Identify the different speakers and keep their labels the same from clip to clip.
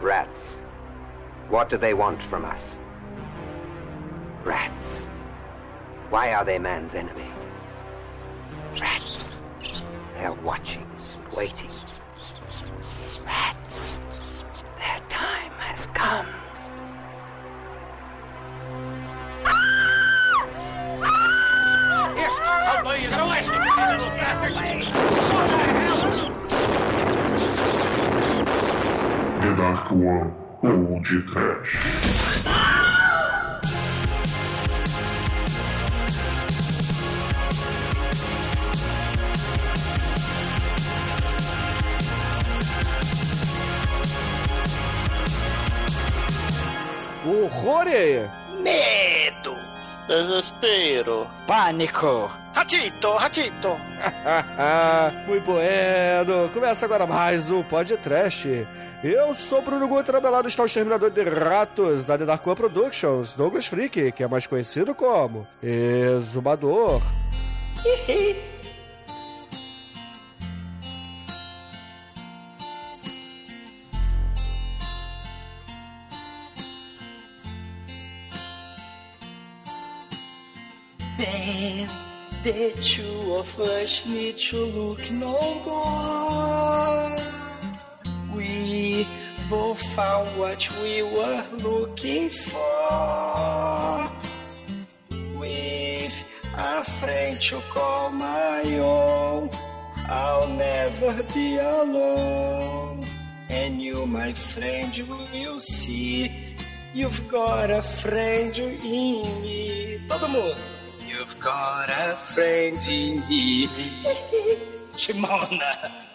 Speaker 1: Rats. What do they want from us? Rats. Why are they man's enemy? Rats. They're watching and waiting. Rats. Their time has come.
Speaker 2: Ou de Trash.
Speaker 3: Horror!
Speaker 4: Medo.
Speaker 5: Desespero.
Speaker 4: Pânico.
Speaker 6: Ratito, ratito.
Speaker 3: Muito bueno! Começa agora mais um podcast. Eu sou Bruno Guter, ao meu lado está o Exterminador de Ratos da The Dark One Productions, Douglas Freak, que é mais conhecido como Exumador.
Speaker 4: Bem, the two of us need to look no more. Both found what we were looking for. With a friend to call my own, I'll never be alone. And you, my friend, will see. You've got a friend in me. Todo mundo. You've got a friend in me. Timona.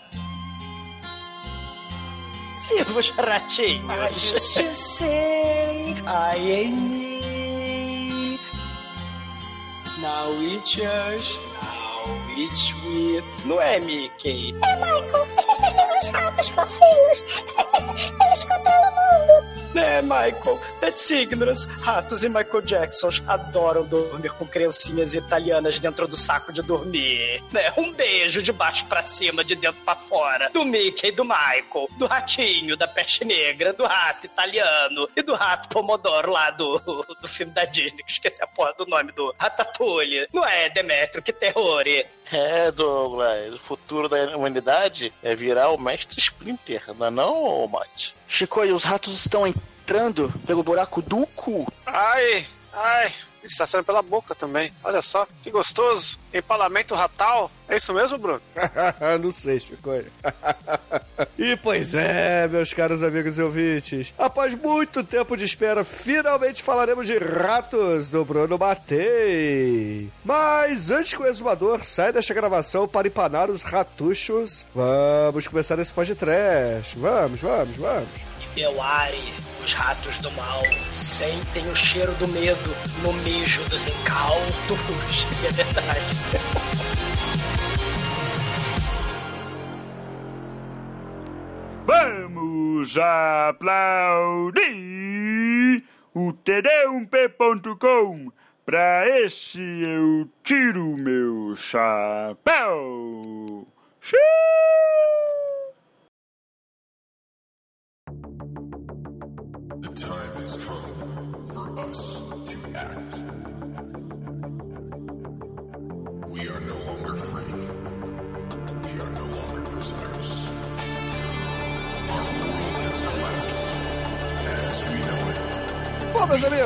Speaker 4: Viva os ratinhos. I used to say I am me. Now we just, now it's we. Não é, Mickey?
Speaker 7: É, Michael. Os ratos fofinhos. Eles controlam o mundo.
Speaker 4: É, Michael. That's ignorance. Ratos e Michael Jacksons adoram dormir com criancinhas italianas dentro do saco de dormir. Né? Um beijo de baixo pra cima, de dentro pra fora. Do Mickey e do Michael. Do ratinho, da peste negra, do rato italiano e do rato Pomodoro lá do, do filme da Disney, que esqueci a porra do nome do Ratatouille. Não é, Demetrio? Que terror.
Speaker 5: É, Douglas, o futuro da humanidade é virar o mestre Splinter, não é não, Mate?
Speaker 8: Chico, e os ratos estão entrando pelo buraco do cu.
Speaker 6: Ai, ai. Está saindo pela boca também. Olha só, que gostoso. Empalamento ratal. É isso mesmo, Bruno?
Speaker 3: Não sei, Chico. e pois é, meus caros amigos e ouvintes. Após muito tempo de espera, finalmente falaremos de ratos do Bruno Matei. Mas antes que o exumador saia desta gravação para empanar os ratuchos, vamos começar esse podcast. Vamos, vamos, vamos.
Speaker 4: Belari, os ratos do mal, sentem o cheiro do medo no mijo dos incautos. É verdade.
Speaker 9: Vamos aplaudir o td1p.com. Pra esse eu tiro meu chapéu. Xiii!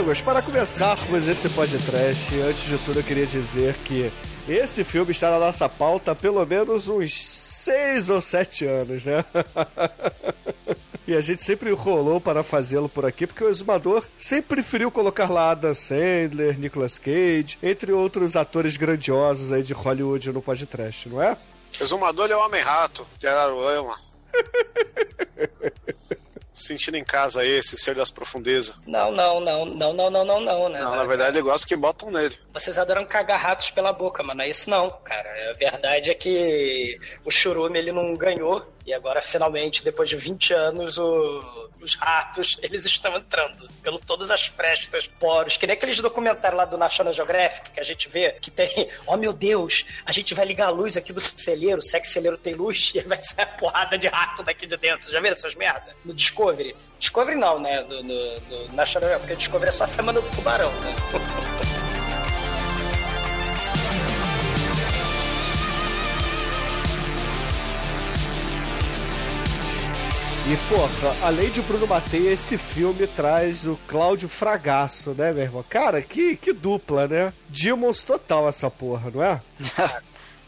Speaker 3: Amigos, para começarmos esse podcast, antes de tudo eu queria dizer que esse filme está na nossa pauta pelo menos uns seis ou sete anos, né? E a gente sempre enrolou para fazê-lo por aqui, porque o Exumador sempre preferiu colocar lá Adam Sandler, Nicolas Cage, entre outros atores grandiosos aí de Hollywood no podcast, não é?
Speaker 6: Exumador é o Homem-Rato, de Araruama. Sentindo em casa esse ser das profundezas.
Speaker 4: Não, não, não, não, não, não, não, não, né?
Speaker 6: Não, na verdade ele gosta que botam nele.
Speaker 4: Vocês adoram cagar ratos pela boca, mas não é isso não, cara. A verdade é que o Churume ele não ganhou. E agora, finalmente, depois de 20 anos, o Os ratos, eles estão entrando pelo todas as frestas, poros. Que nem aqueles documentários lá do National Geographic que a gente vê, que tem, oh meu Deus, a gente vai ligar a luz aqui do celeiro, se é que celeiro tem luz, e vai sair a porrada de rato daqui de dentro. Já viram essas merda? No Discovery. Discovery não, né? No, no, no National Geographic, porque Discovery é só a semana do tubarão, né?
Speaker 3: E, porra, além de Bruno Matheia, esse filme traz o Cláudio Fragasso, né, meu irmão? Cara, que, que dupla, né? Demons total essa porra, não é?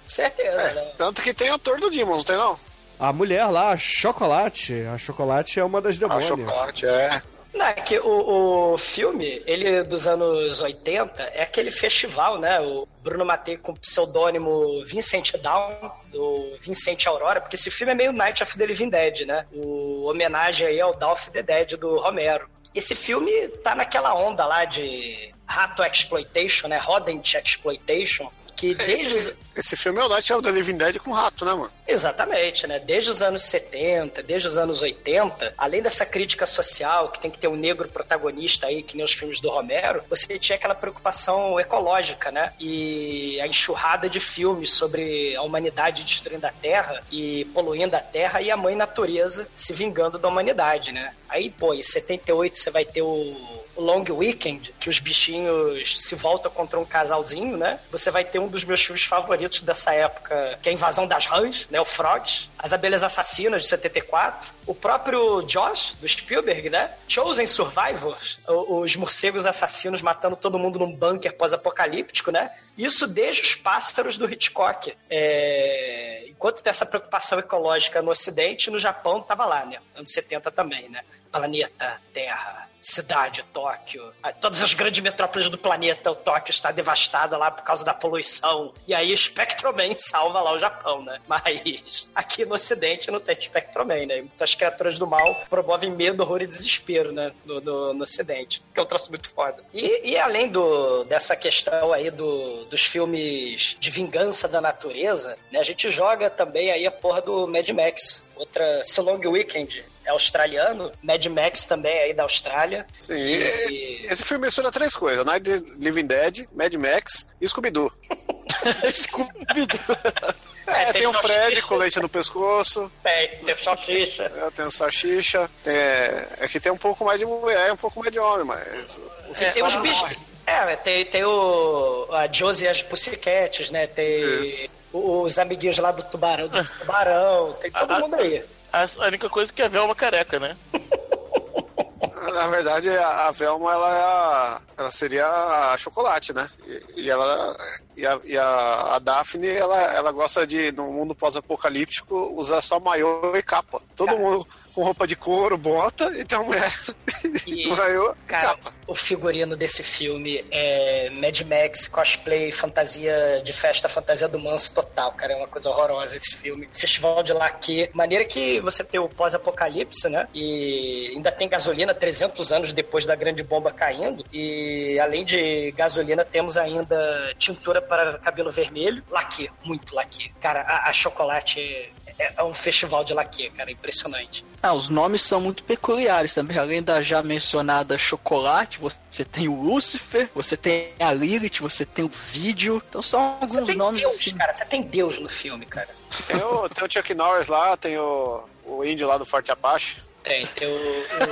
Speaker 4: Certeza, né?
Speaker 6: Tanto que tem ator do Demon, não tem não?
Speaker 3: A mulher lá, a Chocolate. A Chocolate é uma das
Speaker 6: Ah,
Speaker 3: demônias.
Speaker 6: chocolate, é.
Speaker 4: Não, é que o, o filme, ele dos anos 80, é aquele festival, né? O Bruno Matei com o pseudônimo Vincent Down, do Vincent Aurora, porque esse filme é meio Night of the Living Dead, né? O homenagem aí ao Dawn of the Dead do Romero. Esse filme tá naquela onda lá de rato exploitation, né? Rodent exploitation, que desde os...
Speaker 6: Esse, filme é o Night of the Living Dead com rato, né, mano?
Speaker 4: Exatamente, né? Desde os anos 70, desde os anos 80, além dessa crítica social, que tem que ter um negro protagonista aí, que nem os filmes do Romero, você tinha aquela preocupação ecológica, né? E a enxurrada de filmes sobre a humanidade destruindo a Terra e poluindo a Terra e a mãe natureza se vingando da humanidade, né? Aí, pô, em 78 você vai ter o Long Weekend, que os bichinhos se voltam contra um casalzinho, né? Você vai ter um dos meus filmes favoritos dessa época, que é a Invasão das Rãs, né? O Frogs. As Abelhas Assassinas, de 74. O próprio Josh, do Spielberg, né? Chosen Survivors, os morcegos assassinos matando todo mundo num bunker pós-apocalíptico, né? Isso desde os pássaros do Hitchcock. É, Enquanto tem essa preocupação ecológica no Ocidente, no Japão tava lá, né? Anos 70 também, né? Planeta, Terra, cidade, Tóquio. Ah, Todas as grandes metrópoles do planeta, o Tóquio está devastada lá por causa da poluição. E aí Spectroman salva lá o Japão, né? Mas aqui no Ocidente não tem Spectroman, né? Muitas criaturas do mal promovem medo, horror e desespero, né? No, no, no Ocidente. Que é um troço muito foda. E, e além do, dessa questão aí do, dos filmes de vingança da natureza, né? A gente joga também aí a porra do Mad Max. Outra, Long Weekend, é australiano. Mad Max também aí da Austrália.
Speaker 6: Sim.
Speaker 4: E-
Speaker 6: Esse filme mistura três coisas: Night Living Dead, Mad Max e Scooby-Doo. É, tem o
Speaker 4: salsicha,
Speaker 6: Fred com leite no pescoço,
Speaker 4: Tem, tem o salsicha.
Speaker 6: é, tem o Salsicha, tem, é que tem um pouco mais de mulher e um pouco mais de homem, mas. o
Speaker 4: É, tem os bichos. É, tem, tem o. A Josie e as Pussycats, né? Tem
Speaker 6: Isso.
Speaker 4: os amiguinhos lá do tubarão, do tubarão, tem todo mundo aí.
Speaker 5: A a única coisa que é Velma careca, né?
Speaker 6: Na verdade, a, a Velma, ela, é a- ela seria a chocolate, né? E, e ela. E a, e a, a Daphne, ela, ela gosta de, no mundo pós-apocalíptico, usar só maiô e capa. Todo mundo com roupa de couro, bota, e tem uma mulher.
Speaker 4: E,
Speaker 6: maiô e
Speaker 4: cara,
Speaker 6: capa.
Speaker 4: o figurino desse filme é Mad Max, cosplay, fantasia de festa, fantasia do manso total, cara. É uma coisa horrorosa esse filme. Festival de laque. Maneira que você tem o pós-apocalipse, né? E ainda tem gasolina 300 anos depois da grande bomba caindo. E além de gasolina, temos ainda tintura para cabelo vermelho. Laque, muito laque. Cara, a, a chocolate é, é um festival de laque, cara. Impressionante.
Speaker 8: Ah, os nomes são muito peculiares também. Além da já mencionada Chocolate, você tem o Lucifer, você tem a Lilith, você tem o Vídeo. Então são
Speaker 4: Você
Speaker 8: alguns
Speaker 4: tem
Speaker 8: nomes
Speaker 4: Deus,
Speaker 8: assim.
Speaker 4: cara. Você tem Deus no filme, cara.
Speaker 6: Tem o, tem o Chuck Norris lá, tem o, o índio lá do Forte Apache.
Speaker 4: Tem, tem o,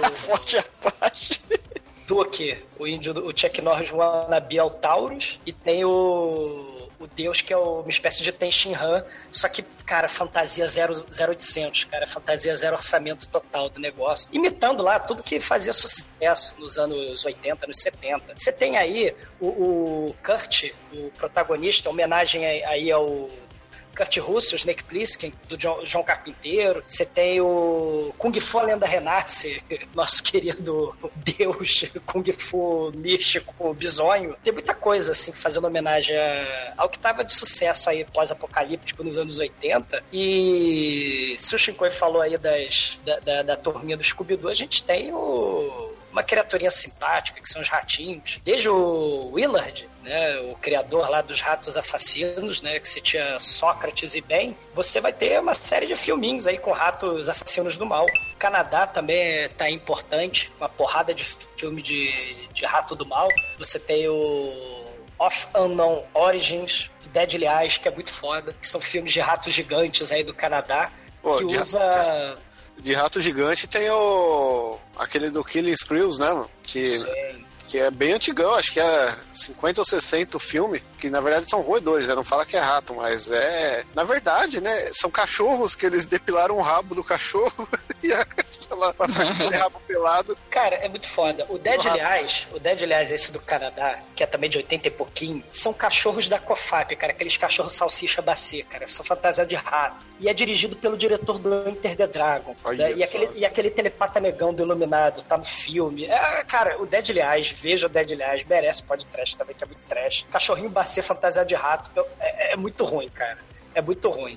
Speaker 4: o
Speaker 8: Forte Apache.
Speaker 4: Duque, o índio, do- o Chuck Norris Wannabe ao Taurus, e tem o, o Deus que é uma espécie de Ten Shin Han, só que, cara, fantasia 0, 0800, cara, fantasia zero orçamento total do negócio, imitando lá tudo que fazia sucesso nos anos 80, nos 70. Você tem aí o, o Kurt, o protagonista, homenagem aí ao Kurt Russell, Snake Plissken, do John, João Carpinteiro. Você tem o Kung Fu A Lenda Renasce, nosso querido deus Kung Fu místico, bizonho. Tem muita coisa, assim, fazendo homenagem ao que tava de sucesso aí pós-apocalíptico nos anos 80. E se o Shinkoi falou aí das, da, da, da turminha do Scooby-Doo, a gente tem o uma criaturinha simpática, que são os ratinhos. Desde o Willard, né, o criador lá dos ratos assassinos, né, que se tinha Sócrates e Ben, você vai ter uma série de filminhos aí com ratos assassinos do mal. O Canadá também tá importante, uma porrada de filme de, de rato do mal. Você tem o Of Unknown Origins, Deadly Eyes, que é muito foda, que são filmes de ratos gigantes aí do Canadá,
Speaker 6: Pô,
Speaker 4: que
Speaker 6: de-
Speaker 4: usa...
Speaker 6: De rato gigante tem o. aquele do Killing Screws, né, mano? Que,
Speaker 4: Sim.
Speaker 6: Que é bem antigão, acho que é 50 ou 60 o filme, que na verdade são roedores, né? Não fala que é rato, mas é. Na verdade, né? São cachorros que eles depilaram o rabo do cachorro e a lá pra rabo pelado.
Speaker 4: Cara, é muito foda. O Deadly Eyes, o Deadly Eyes, esse do Canadá, que é também de 80 e pouquinho, são cachorros da COFAP, cara, aqueles cachorros salsicha bacê, cara, são fantasia de rato. E é dirigido pelo diretor do Enter the Dragon. Né? E, aquele, e aquele telepata negão do Iluminado, tá no filme. É, cara, o Deadly Eyes, veja o Deadly Eyes, merece pode trash também, que é muito trash. Cachorrinho bacê, fantasia de rato, eu- é, é muito ruim, cara. É muito ruim.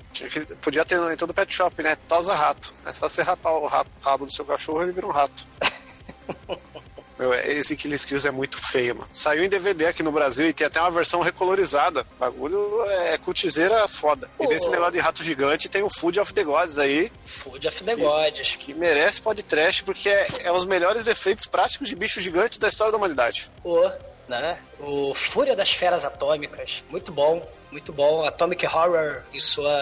Speaker 6: Podia ter em todo pet shop, né? Tosa rato. É só você rapar o rabo, rabo do seu cachorro ele vira um rato. Meu, esse Killing Skills é muito feio, mano. Saiu em DVD aqui no Brasil e tem até uma versão recolorizada. O bagulho é cultizeira foda. E
Speaker 4: Pô.
Speaker 6: desse negócio de rato gigante tem o Food of the Gods aí,
Speaker 4: Food of the Gods.
Speaker 6: que merece podcast porque é, é os melhores efeitos práticos de bicho gigante da história da humanidade.
Speaker 4: O, né? O Fúria das Feras Atômicas. Muito bom, muito bom. Atomic Horror em sua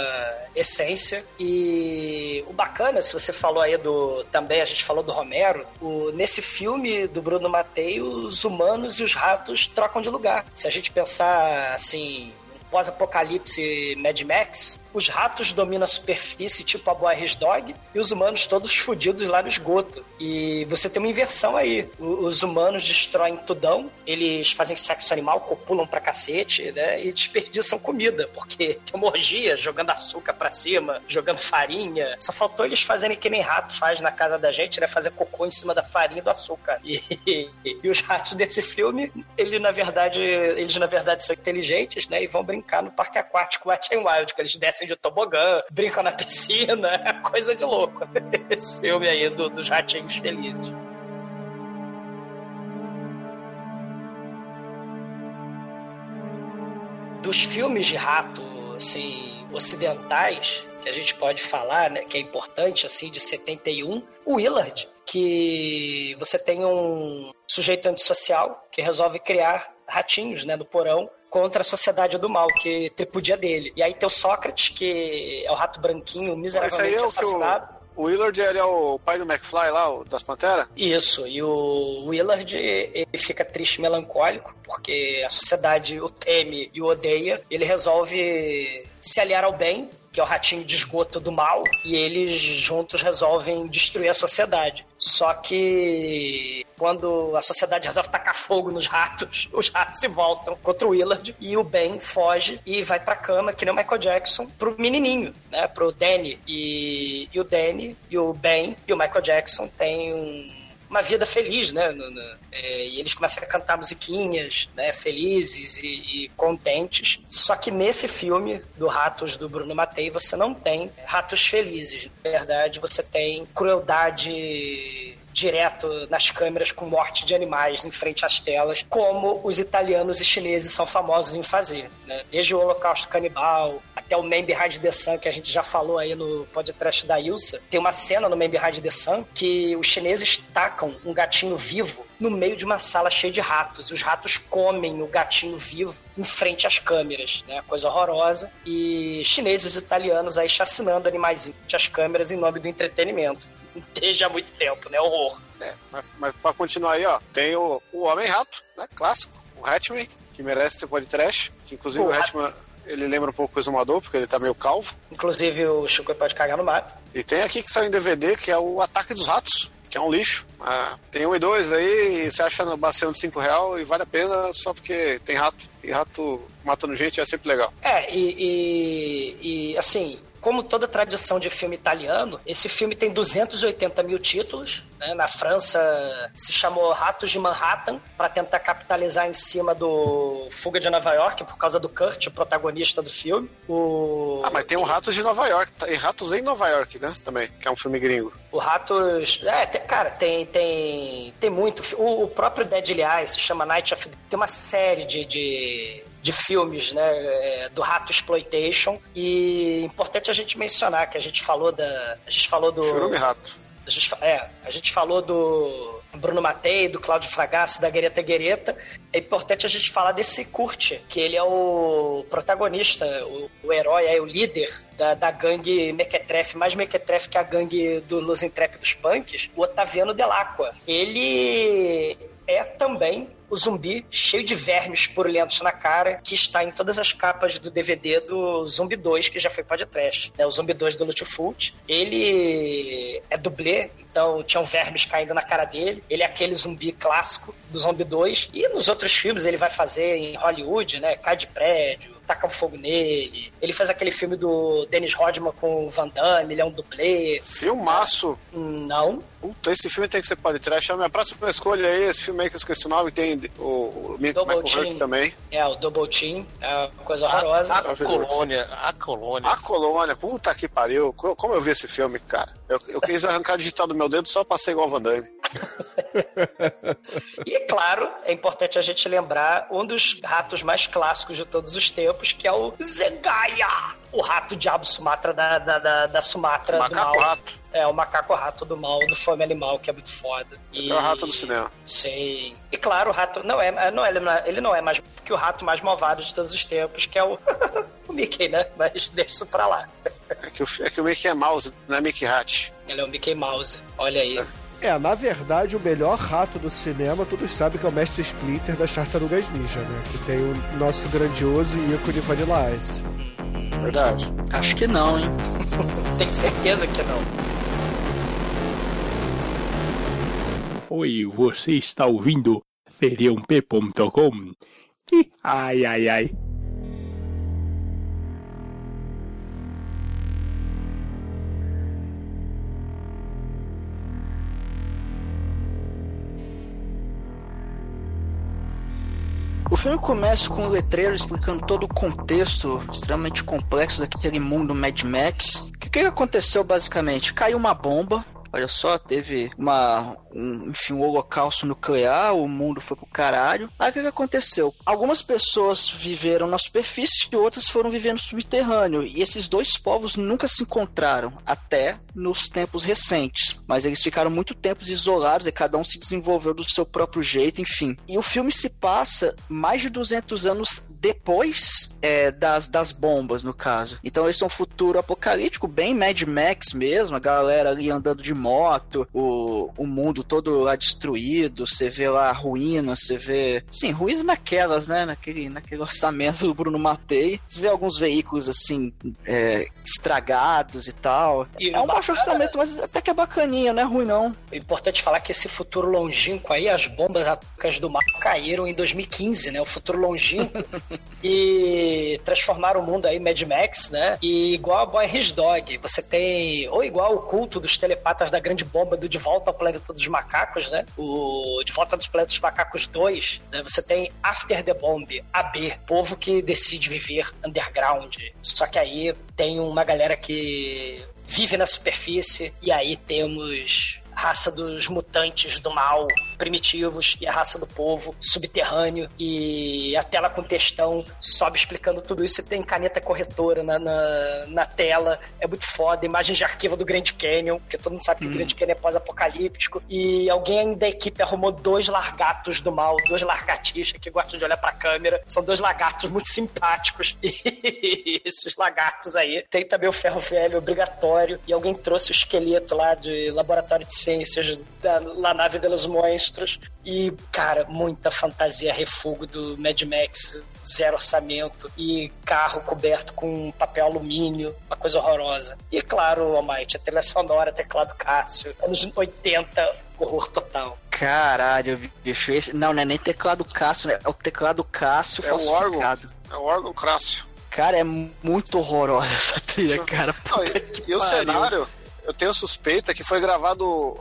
Speaker 4: essência. E o bacana, se você falou aí do. Também a gente falou do Romero. O, nesse filme do Bruno Matei, os humanos e os ratos trocam de lugar. Se a gente pensar assim. Pós-apocalipse Mad Max, os ratos dominam a superfície, tipo a Boris Dog, e os humanos todos fodidos lá no esgoto. E você tem uma inversão aí. Os humanos destroem tudão, eles fazem sexo animal, copulam pra cacete, né? E desperdiçam comida, porque tem uma orgia jogando açúcar pra cima, jogando farinha. Só faltou eles fazerem que nem rato faz na casa da gente, né? Fazer cocô em cima da farinha e do açúcar. E, e os ratos desse filme, ele, na verdade, eles na verdade são inteligentes, né? E vão brincar no parque aquático Wet n Wild, que eles descem de tobogã, brincam na piscina, é coisa de louco. Esse filme aí do, dos ratinhos felizes. Dos filmes de rato, assim, ocidentais, que a gente pode falar, né, que é importante, assim, de 71, o Willard, que você tem um sujeito antissocial que resolve criar ratinhos, né, no porão contra a sociedade do mal, que tripudia dele. E aí tem o Sócrates, que é o rato branquinho, miseravelmente
Speaker 6: é o que
Speaker 4: assassinado.
Speaker 6: o, Willard ele é o pai do McFly lá, das Panteras?
Speaker 4: Isso, e o Willard ele fica triste e melancólico, porque a sociedade o teme e o odeia. Ele resolve se aliar ao bem, que é o ratinho de esgoto do mal, e eles juntos resolvem destruir a sociedade. Só que quando a sociedade resolve tacar fogo nos ratos, os ratos se voltam contra o Willard e o Ben foge e vai pra cama, que nem o Michael Jackson, pro menininho, né? Pro Danny. E, e o Danny e o Ben e o Michael Jackson têm um uma vida feliz, né? No- no- é, e eles começam a cantar musiquinhas, né? Felizes e, e contentes. Só que nesse filme do Ratos do Bruno Matei você não tem ratos felizes. Na verdade, você tem crueldade direto nas câmeras com morte de animais em frente às telas, como os italianos e chineses são famosos em fazer. Né? Desde o Holocausto Canibal até o Man Behind the Sun, que a gente já falou aí no podcast da Ilsa. Tem uma cena no Man Behind the Sun que os chineses tacam um gatinho vivo no meio de uma sala cheia de ratos. Os ratos comem o gatinho vivo em frente às câmeras, né? Coisa horrorosa. E chineses e italianos aí chacinando animais às câmeras em nome do entretenimento. Desde há muito tempo, né? Horror.
Speaker 6: É, mas, mas pra continuar aí, ó, tem o, o Homem-Rato, né? Clássico, o Hatchman, que merece ser podcast. Que inclusive
Speaker 4: O
Speaker 6: o Hatchman, ele lembra um pouco o Exumador, porque ele tá meio calvo.
Speaker 4: Inclusive o Chico pode cagar no mato.
Speaker 6: E tem aqui que saiu em DVD, que é o Ataque dos Ratos, que é um lixo. Ah, tem um e dois aí, e você acha no bacião de 5 real e vale a pena só porque tem rato. E rato matando gente é sempre legal.
Speaker 4: É, e, e, e, assim, como toda tradição de filme italiano, esse filme tem 280 mil títulos. Né? Na França se chamou Ratos de Manhattan para tentar capitalizar em cima do Fuga de Nova York por causa do Kurt, o protagonista do filme. O...
Speaker 6: Ah, mas tem o Ratos de Nova York. Tem Ratos em Nova York, né? Também, que é um filme gringo.
Speaker 4: O Ratos. É, tem- cara, tem, tem, tem muito. O, o próprio Deadly Eyes se chama Night of. Tem uma série de, de, de filmes, né? é, do Rato Exploitation. E importante a gente mencionar que a gente falou da. A gente falou do.
Speaker 6: Churume Rato.
Speaker 4: A gente, é, a gente falou do Bruno Matei, do Cláudio Fragasso, da Guereta Guereta. É importante a gente falar desse Kurt, que ele é o protagonista, o, o herói, é o líder da, da gangue Mequetrefe, mais Mequetrefe que a gangue do Los Intrépidos Punks, o Otaviano Delacqua. Ele é também o zumbi cheio de vermes purulentos na cara, que está em todas as capas do DVD do Zumbi 2, que já foi podcast. Né? O Zumbi 2 do Lutfult. Ele é dublê, então tinham vermes caindo na cara dele. Ele é aquele zumbi clássico do Zumbi 2. E nos outros filmes ele vai fazer em Hollywood, né? Cai de prédio, tacam fogo nele. Ele fez aquele filme do Dennis Rodman com o Van Damme, ele é um dublê.
Speaker 6: Filmaço.
Speaker 4: Não.
Speaker 6: Puta, esse filme tem que ser podcast. A minha próxima escolha é esse filme aí que eu esqueci o nome. Tem o, o
Speaker 4: Double
Speaker 6: Michael Hurt também.
Speaker 4: É, o Double Team. É uma coisa horrorosa.
Speaker 5: A, a colônia, a colônia.
Speaker 6: A Colônia, puta que pariu. Co- Como eu vi esse filme, cara? Eu, eu quis arrancar digital do meu dedo só pra ser igual o Van Damme.
Speaker 4: E claro, é importante a gente lembrar um dos ratos mais clássicos de todos os tempos, que é o Zengaya, o rato diabo Sumatra da, da, da, da Sumatra
Speaker 6: Macaco
Speaker 4: do mal.
Speaker 6: rato.
Speaker 4: É, o macaco rato do mal, do Fome Animal, que é muito foda. E...
Speaker 6: É o rato do cinema.
Speaker 4: Sim. E claro, o rato não é, não é, ele não é mais que o rato mais malvado de todos os tempos, que é o, o Mickey, né? Mas deixa isso pra lá.
Speaker 6: É que, o, é que o Mickey é mouse, não é Mickey Hat.
Speaker 4: Ele é o Mickey Mouse. Olha aí.
Speaker 3: É, na verdade, o melhor rato do cinema, todos sabem que é o Mestre Splinter das Tartarugas Ninja, né? Que tem o nosso grandioso ícone Vanilla Ice.
Speaker 6: Verdade.
Speaker 8: Acho que não, hein?
Speaker 4: Tenho certeza que não.
Speaker 9: Oi, você está ouvindo feriump.com? Ai, ai, ai.
Speaker 8: Filme começa com um letreiro explicando todo o contexto extremamente complexo daquele mundo Mad Max. O que, que aconteceu basicamente? Caiu uma bomba. Olha só, teve uma, um, enfim, um holocausto nuclear, o mundo foi pro caralho. Aí o que, que aconteceu? Algumas pessoas viveram na superfície e outras foram vivendo subterrâneo. E esses dois povos nunca se encontraram, até nos tempos recentes. Mas eles ficaram muito tempo isolados e cada um se desenvolveu do seu próprio jeito, enfim. E o filme se passa mais de 200 anos depois é, das, das bombas, no caso. Então esse é um futuro apocalíptico, bem Mad Max mesmo, a galera ali andando de moto, o, o mundo todo lá destruído, você vê lá ruínas, você vê... Sim, ruínas naquelas, né, naquele, naquele orçamento do Bruno Matei. Você vê alguns veículos, assim, é, estragados e tal.
Speaker 4: E
Speaker 8: é um baixo orçamento, mas até que é bacaninha, não é ruim não.
Speaker 4: É importante falar que esse futuro longínquo aí, as bombas atômicas do mal caíram em 2015, né? O futuro longínquo. e transformaram o mundo aí Mad Max, né? E igual a Boy His Dog, você tem. Ou igual o culto dos telepatas da grande bomba do De Volta ao Planeta dos Macacos, né? O De Volta dos Planetas dos Macacos 2, né? Você tem After the Bomb, AB, povo que decide viver underground. Só que aí tem uma galera que vive na superfície e aí temos raça dos mutantes do mal primitivos e a raça do povo subterrâneo. E a tela com textão sobe explicando tudo isso. E tem caneta corretora na, na, na tela. É muito foda, imagens de arquivo do Grand Canyon porque todo mundo sabe que o Grand Canyon é pós-apocalíptico. E alguém da equipe arrumou dois largatos do mal, dois largatixas que gostam de olhar pra câmera, são dois lagartos muito simpáticos. E esses lagartos aí tem também o ferro velho obrigatório. E alguém trouxe o esqueleto lá de laboratório de ciências da La Nave dos Monstros e, cara, muita fantasia refugo do Mad Max, zero orçamento e carro coberto com papel alumínio, uma coisa horrorosa. E, claro, Almighty, a trilha sonora, teclado Cássio, anos 80, horror total.
Speaker 8: Caralho, bicho, esse... Não, não é nem teclado Cássio, né? É o teclado Cássio
Speaker 6: É o órgão.
Speaker 8: falsificado.
Speaker 6: É o órgão crássio.
Speaker 8: Cara, é muito horrorosa essa trilha, cara.
Speaker 6: Não,
Speaker 8: Puta
Speaker 6: e,
Speaker 8: que
Speaker 6: e o cenário, eu tenho suspeita que foi gravado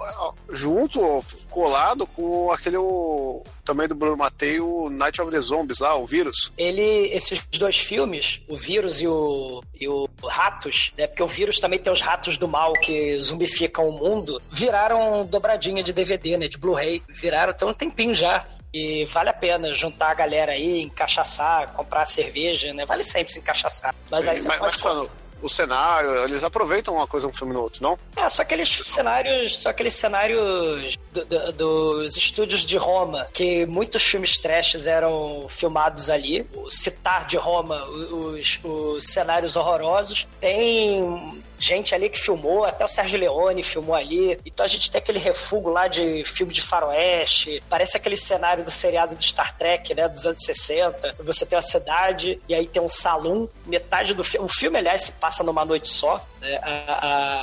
Speaker 6: junto, colado com aquele o, também do Bruno Matei, o Night of the Zombies lá, o vírus.
Speaker 4: Ele, esses dois filmes, o vírus e o, e o Ratos, né? Porque o vírus também tem os ratos do mal que zumbificam o mundo, viraram dobradinha de DVD, né? De Blu-ray. Viraram tem um tempinho já. E vale a pena juntar a galera aí, encaixaçar, comprar cerveja, né? Vale sempre se encaixaçar. Mas aí
Speaker 6: Sim,
Speaker 4: você
Speaker 6: mas,
Speaker 4: pode
Speaker 6: mas o cenário, eles aproveitam uma coisa um filme no outro, não?
Speaker 4: É, só aqueles cenários, só aqueles cenários do- do- dos estúdios de Roma, que muitos filmes trashes eram filmados ali. O Citar de Roma, os, os cenários horrorosos. Tem gente ali que filmou, até o Sérgio Leone filmou ali. Então a gente tem aquele refúgio lá de filme de faroeste. Parece aquele cenário do seriado do Star Trek, né, dos anos 60. Você tem uma cidade e aí tem um salão. Metade do filme. O filme, aliás, se passa numa noite só. né? A,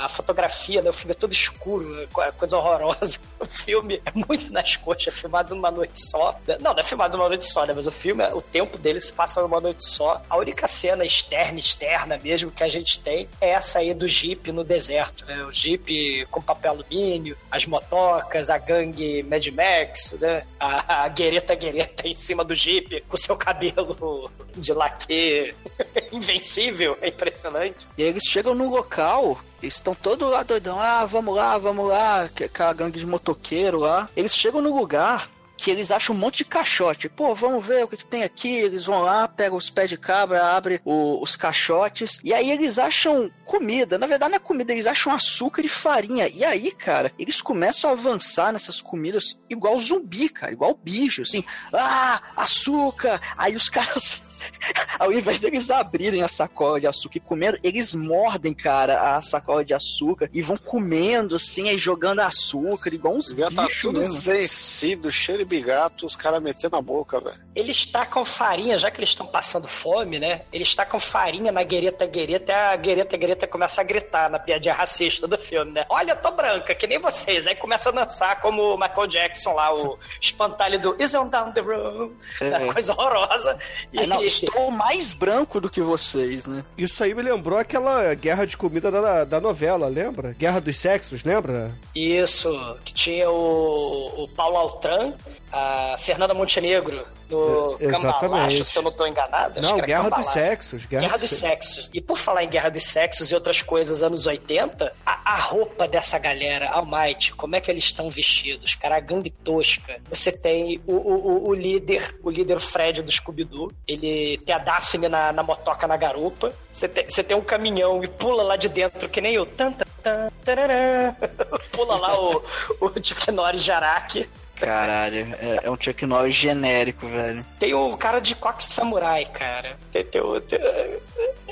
Speaker 4: a- a fotografia, né? O filme é todo escuro, é co- coisa horrorosa. O filme é muito nas coxas, é filmado numa noite só. Não, não é filmado numa noite só, né? Mas o filme, o tempo dele se passa numa noite só. A única cena externa, externa mesmo, que a gente tem é essa aí do Jeep no deserto, né? O Jeep com papel alumínio, as motocas, a gangue Mad Max, né? A, a guereta guereta em cima do Jeep com seu cabelo de laque invencível. É impressionante.
Speaker 8: E eles chegam no local, eles estão todos lá doidão, ah, vamos lá, vamos lá, que- aquela gangue de motoqueiro lá. Eles chegam no lugar que eles acham um monte de caixote. Pô, vamos ver o que, que tem aqui. Eles vão lá, pegam os pés de cabra, abrem o- os caixotes. E aí eles acham comida. Na verdade, não é comida, eles acham açúcar e farinha. E aí, cara, eles começam a avançar nessas comidas igual zumbi, cara, igual bicho, assim. Ah, açúcar! Aí os caras. Ao invés deles abrirem a sacola de açúcar e comendo, eles mordem, cara, a sacola de açúcar e vão comendo, assim, aí jogando açúcar, igual uns
Speaker 6: Devia tá tudo
Speaker 8: mesmo.
Speaker 6: vencido, cheiro de bigato, os caras metendo na boca, velho.
Speaker 4: Eles tacam farinha, já que eles estão passando fome, né? Eles tacam farinha na guereta guereta e a guereta guereta começa a gritar na piadinha racista do filme, né? Olha, eu tô branca, que nem vocês. Aí começa a dançar como o Michael Jackson lá, o espantalho do Is on down the road.
Speaker 8: É.
Speaker 4: Coisa horrorosa. E
Speaker 8: Aí, não, estou mais branco do que vocês, né?
Speaker 3: Isso aí me lembrou aquela guerra de comida da, da novela, lembra? Guerra dos Sexos, lembra?
Speaker 4: Isso, que tinha o, o Paulo Altran, a Fernanda Montenegro no
Speaker 3: É.
Speaker 4: Cambalacho, se eu não estou enganado.
Speaker 3: Não, Guerra dos. Sexos. Guerra,
Speaker 4: Guerra dos Sexos. E por falar em Guerra dos Sexos e outras coisas anos 80, a, a roupa dessa galera, Almighty, como é que eles estão vestidos? Cara, a gangue tosca. Você tem o, o, o- líder, o líder Fred do Scooby-Doo. Ele tem a Daphne na, na motoca na garupa. Você tem, você tem um caminhão e pula lá de dentro, que nem o tan, tan, tan, tarará. Pula lá o, o Chuck Norris Jaraki.
Speaker 8: Caralho, é, é um Chuck Norris genérico, velho.
Speaker 4: Tem o cara de Cox Samurai, cara. Tem, tem o. tem-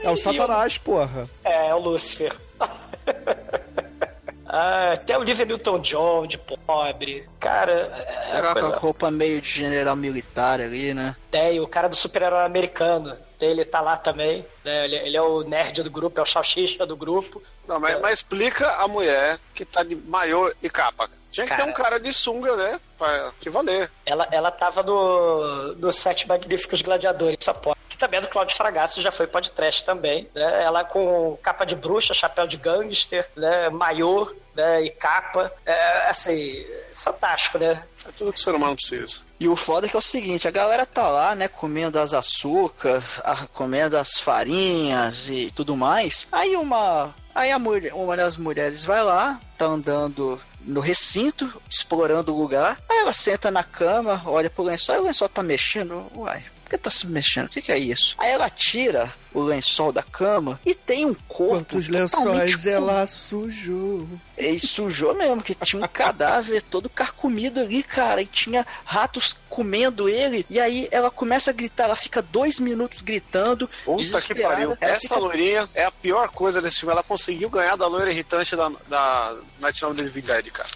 Speaker 3: É o Satanás, porra.
Speaker 4: É, é o Lúcifer. ah, até o Olivia Newton-John de pobre. Cara, é
Speaker 8: É
Speaker 4: uma
Speaker 8: aquela
Speaker 4: coisa...
Speaker 8: roupa meio de general militar ali, né?
Speaker 4: Tem o cara do super-herói americano. Ele tá lá também. né? Ele, ele é o nerd do grupo, é o salsicha do grupo.
Speaker 6: Não, mas, mas explica a mulher que tá de maiô e capa. Tinha que
Speaker 4: Cara.
Speaker 6: ter um cara de sunga, né? Pra que valer.
Speaker 4: Ela, ela tava no, no Sete Magníficos Gladiadores, só pode. Que também é do Claudio Fragasso, já foi podcast também. Né? Ela com capa de bruxa, chapéu de gangster, né? maiô né? e capa. É, assim, fantástico, né?
Speaker 6: É tudo que o ser humano precisa.
Speaker 8: E o foda é que é o seguinte, a galera tá lá, né, comendo as açúcar, a- comendo as farinhas e tudo mais. Aí uma, aí a mulher, uma das mulheres vai lá, tá andando no recinto, explorando o lugar. Aí ela senta na cama, olha pro lençol, e o lençol tá mexendo. Uai, que tá se mexendo? O que, que é isso? Aí ela tira o lençol da cama e tem um corpo
Speaker 3: Quantos lençóis ela sujou.
Speaker 8: e sujou mesmo, que tinha um cadáver todo carcomido ali, cara, e tinha ratos comendo ele. E aí ela começa a gritar, ela fica dois minutos gritando.
Speaker 6: Puta que pariu. Essa
Speaker 8: fica-
Speaker 6: loirinha é a pior coisa desse filme. Ela conseguiu ganhar da loira irritante da, da Night of the Living Dead, cara.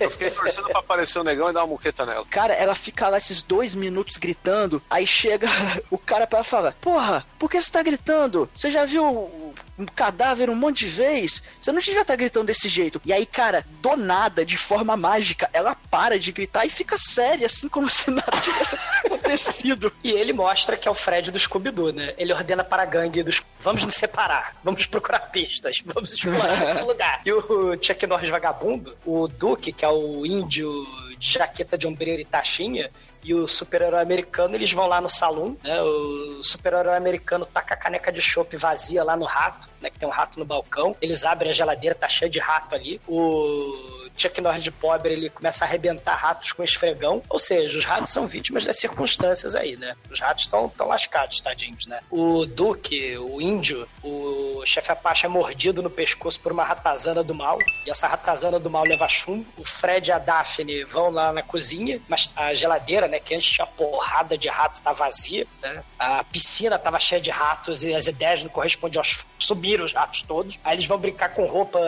Speaker 6: Eu fiquei torcendo pra aparecer o negão e dar uma muqueta nela.
Speaker 8: Cara, ela fica lá esses dois minutos gritando, aí chega o cara pra falar: Porra, por que você tá gritando? Você já viu o- um cadáver um monte de vez? Você não devia estar gritando desse jeito. E aí, cara, do nada, de forma mágica, ela para de gritar e fica séria, assim, como se nada tivesse acontecido.
Speaker 4: E ele mostra que é o Fred do Scooby-Doo, né? Ele ordena para a gangue dos. Vamos nos separar, vamos procurar pistas, vamos explorar esse lugar. E o Chuck Norris vagabundo, o Duke, que é o índio de jaqueta de ombreira e taxinha, e o super-herói americano, eles vão lá no salão, né? O super-herói americano taca a caneca de chopp vazia lá no rato, né? Que tem um rato no balcão. Eles abrem a geladeira, tá cheio de rato ali. O Chuck Norris de pobre, ele começa a arrebentar ratos com esfregão. Ou seja, os ratos são vítimas das circunstâncias aí, né? Os ratos estão tão lascados, tadinhos, né? O Duque, o índio, o chefe Apache é mordido no pescoço por uma ratazana do mal. E essa ratazana do mal leva chumbo. O Fred e a Daphne vão lá na cozinha, mas a geladeira, né, que antes tinha porrada de ratos, tá vazia, né? A piscina tava cheia de ratos e as ideias não correspondiam aos... Sumiram os ratos todos. Aí eles vão brincar com roupa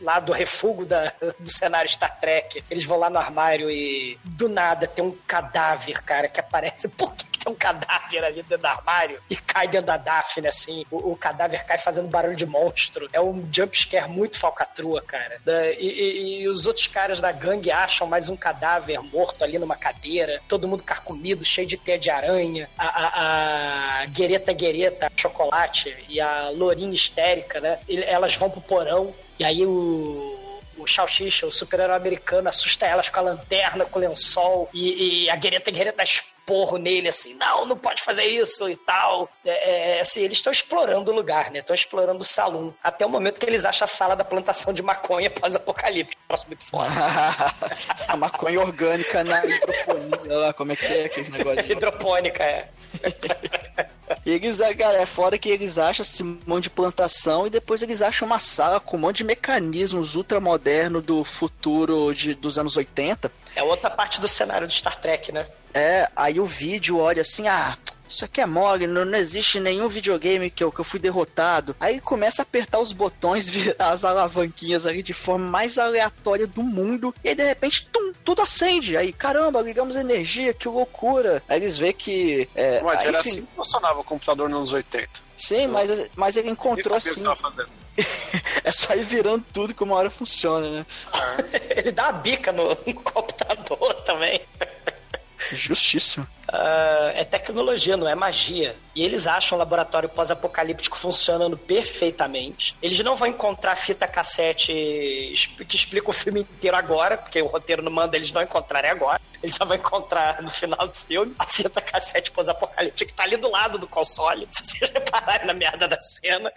Speaker 4: lá do refúgio da, do cenário Star Trek. Eles vão lá no armário e do nada tem um cadáver, cara, que aparece. Por que tem um cadáver ali dentro do armário? E cai dentro da Daphne, assim. O, o cadáver cai fazendo barulho de monstro. É um jumpscare muito falcatrua, cara. E, e- e os outros caras da gangue acham mais um cadáver morto ali numa cadeira. Todo mundo carcomido, cheio de teia de aranha. A, a, a Guereta Guereta, chocolate, e a Lourinha histérica, né? Elas vão pro porão. E aí o. O Salsicha, o super-herói americano, assusta elas com a lanterna, com o lençol, e, e a Guereta dá esporro nele, assim, não, não pode fazer isso e tal. É, é, assim, eles estão explorando o lugar, né? Estão explorando o salão. Até o momento que eles acham a sala da plantação de maconha pós-apocalíptico. Troço muito forte.
Speaker 8: a maconha orgânica na hidroponia lá, como é que é aqueles negócios?
Speaker 4: Hidropônica, é.
Speaker 8: E eles, ah, cara, é fora que eles acham esse monte de plantação e depois eles acham uma sala com um monte de mecanismos ultramodernos do futuro de, dos anos 80.
Speaker 4: É outra parte do cenário de Star Trek, né?
Speaker 8: É, aí o vídeo olha assim, ah, isso aqui é mole, não, não existe nenhum videogame que eu, que eu fui derrotado. Aí começa a apertar os botões, virar as alavanquinhas ali de forma mais aleatória do mundo. E aí de repente, tum, tudo acende. Aí, caramba, ligamos energia, que loucura. Aí eles veem que. É,
Speaker 6: Mas
Speaker 8: aí,
Speaker 6: era
Speaker 8: enfim,
Speaker 6: assim que funcionava o computador nos anos 80.
Speaker 8: Sim, mas, mas ele encontrou
Speaker 6: sabia o que
Speaker 8: assim.
Speaker 6: tava fazendo?
Speaker 8: É só ir virando tudo que uma hora funciona, né?
Speaker 4: Ele dá uma bica no, no computador também.
Speaker 8: Justíssimo.
Speaker 4: Ah, é tecnologia, não é magia. E eles acham o laboratório pós-apocalíptico funcionando perfeitamente. Eles não vão encontrar fita cassete que explica o filme inteiro agora, porque o roteiro não manda eles não encontrarem agora. Eles só vão encontrar no final do filme a fita cassete pós-apocalíptica que tá ali do lado do console, se vocês repararem na merda da cena.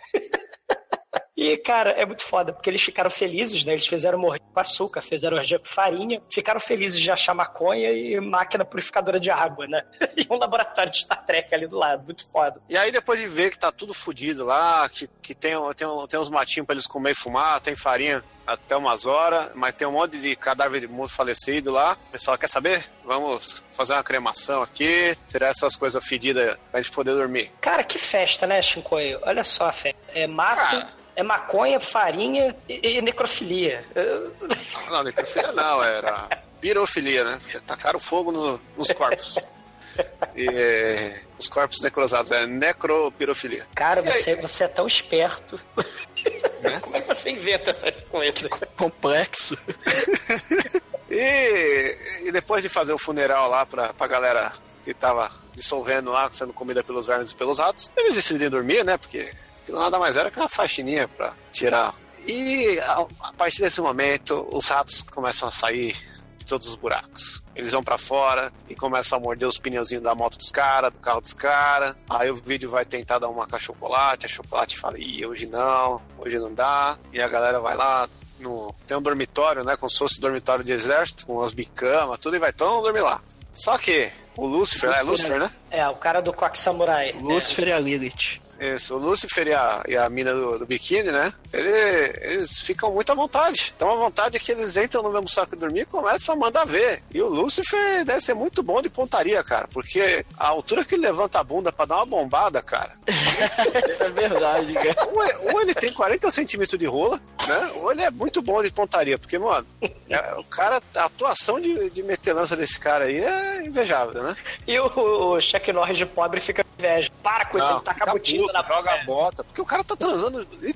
Speaker 4: E, cara, é muito foda, porque eles ficaram felizes, né? Eles fizeram morrer com açúcar, fizeram orgia com farinha, ficaram felizes de achar maconha e máquina purificadora de água, né? E um laboratório de Star Trek ali do lado, muito foda.
Speaker 6: E aí, depois de ver que tá tudo fudido lá, que, que tem, tem, tem uns matinhos pra eles comer e fumar, tem farinha até umas horas, mas tem um monte de cadáver de mundo falecido lá. O pessoal quer saber? Vamos fazer uma cremação aqui, tirar essas coisas fedidas pra gente poder dormir.
Speaker 4: Cara, que festa, né, Shinkoio? Olha só a festa. É mato, é maconha, farinha e, e necrofilia.
Speaker 6: Não, necrofilia não, era pirofilia, né? Tacaram fogo no- nos corpos. E os corpos necrosados, é necropirofilia.
Speaker 4: Cara, você, você é tão esperto. Como é que você inventa essa coisa?
Speaker 8: Complexo.
Speaker 6: E, e depois de fazer o funeral lá pra, pra galera que tava dissolvendo lá, sendo comida pelos vermes e pelos ratos, eles decidem dormir, né? Porque aquilo nada mais era que uma faxininha pra tirar. E a, a partir desse momento, os ratos começam a sair todos os buracos. Eles vão pra fora e começam a morder os pneuzinhos da moto dos caras, do carro dos caras. Aí o vídeo vai tentar dar uma com a chocolate, a chocolate fala, ih, hoje não, hoje não dá. E a galera vai lá, no, tem um dormitório, né? Como se fosse dormitório de exército, com umas bicamas, tudo, e vai todo mundo dormir lá. Só que o Lúcifer, é Lúcifer, né?
Speaker 4: É, o cara do Quack Samurai.
Speaker 8: Lúcifer e a Lilith.
Speaker 6: Isso, o Lucifer e a, e a mina do, do biquíni, né? Ele- eles ficam muito à vontade. Então a vontade é que eles entram no mesmo saco de dormir e começam a mandar ver. E o Lucifer deve ser muito bom de pontaria, cara. Porque a altura que ele levanta a bunda pra dar uma bombada, cara.
Speaker 8: Isso é verdade, cara.
Speaker 6: Ou, é- ou ele tem 40 centímetros de rola, né? Ou ele é muito bom de pontaria. Porque, mano, é- o cara, a atuação de, de metelança desse cara aí é invejável, né?
Speaker 4: E o, o Chuck Norris de pobre fica inveja. Para com isso, ele tá cabutindo na
Speaker 6: joga a bota. Porque o cara tá transando li-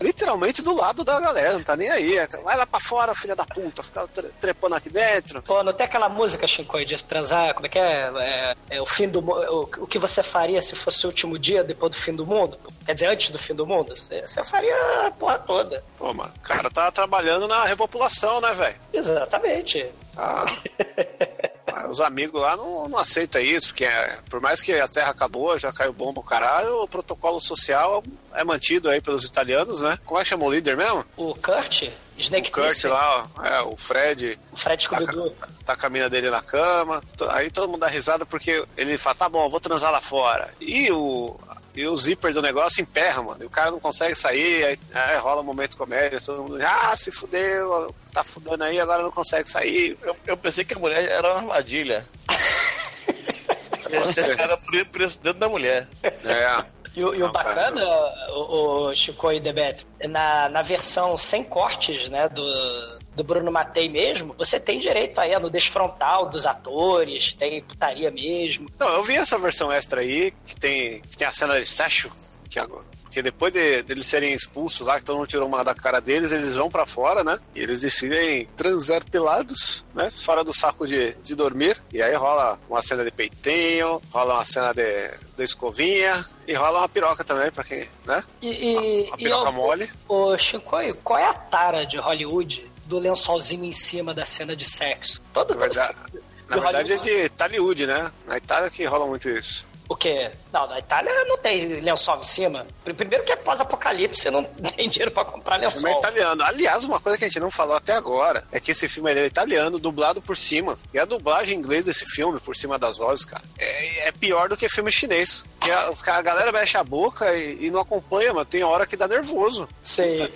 Speaker 6: literalmente do lado da galera, não tá nem aí. Vai lá pra fora, filha da puta, fica tre- trepando aqui dentro.
Speaker 4: Pô, não tem aquela música, Shinkoi, de transar, como é que é? É, é o fim do o, o que você faria se fosse o último dia depois do fim do mundo? Quer dizer, antes do fim do mundo? Você, você faria a porra toda.
Speaker 6: Pô, mano, o cara tá trabalhando na repopulação, né, velho?
Speaker 4: Exatamente.
Speaker 6: Ah, Os amigos lá não, não aceitam isso, porque é, por mais que a terra acabou, já caiu bomba o caralho, o protocolo social é mantido aí pelos italianos, né? Como é que chama o líder mesmo?
Speaker 4: O Kurt, Snake
Speaker 6: O Kurt lá, ó, é, o Fred,
Speaker 4: o Fred Scooby-Doo.
Speaker 6: tá, tá com a mina dele na cama, aí todo mundo dá risada porque ele fala, tá bom, vou transar lá fora. E o, e o zíper do negócio emperra, mano, e o cara não consegue sair, aí, aí rola um momento comédia, todo mundo, ah, se fudeu, tá fudendo aí, agora não consegue sair.
Speaker 5: Eu, eu pensei que a mulher era uma armadilha. era pre- presidente da mulher.
Speaker 6: É.
Speaker 4: E, o- e o
Speaker 6: Não, cara,
Speaker 4: bacana, o, o Chico e Debet, na, na versão sem cortes, né, do, do Bruno Matei mesmo, você tem direito aí a nudez frontal dos atores, tem putaria mesmo.
Speaker 6: Então, eu vi essa versão extra aí, que tem, que tem a cena de sexo, que agora. Porque depois de, deles serem expulsos lá, que todo mundo tirou uma da cara deles, eles vão pra fora, né? E eles decidem transar pelados, né? Fora do saco de, de dormir. E aí rola uma cena de peitinho, rola uma cena de, de escovinha e rola uma piroca também, pra quem, né?
Speaker 4: E, e,
Speaker 6: Uma
Speaker 4: e
Speaker 6: piroca
Speaker 4: o-
Speaker 6: mole.
Speaker 4: Ô, Chico, qual é a tara de Hollywood do lençolzinho em cima da cena de sexo? Todo,
Speaker 6: Na verdade, na
Speaker 4: de
Speaker 6: verdade é
Speaker 4: Hollywood-
Speaker 6: de Taliud, né? Na Itália que rola muito isso.
Speaker 4: O quê? Não, na Itália não tem lençol em cima. Primeiro que é pós-apocalipse, você não tem dinheiro pra comprar
Speaker 6: O filme é
Speaker 4: lençol.
Speaker 6: italiano. Aliás, uma coisa que a gente não falou até agora é que esse filme é italiano, dublado por cima. E a dublagem em inglês desse filme, por cima das vozes, cara, é, é pior do que filme chinês. Porque a, a galera mexe a boca e, e não acompanha, mano. Tem hora que dá nervoso.
Speaker 4: Sim.
Speaker 6: Puta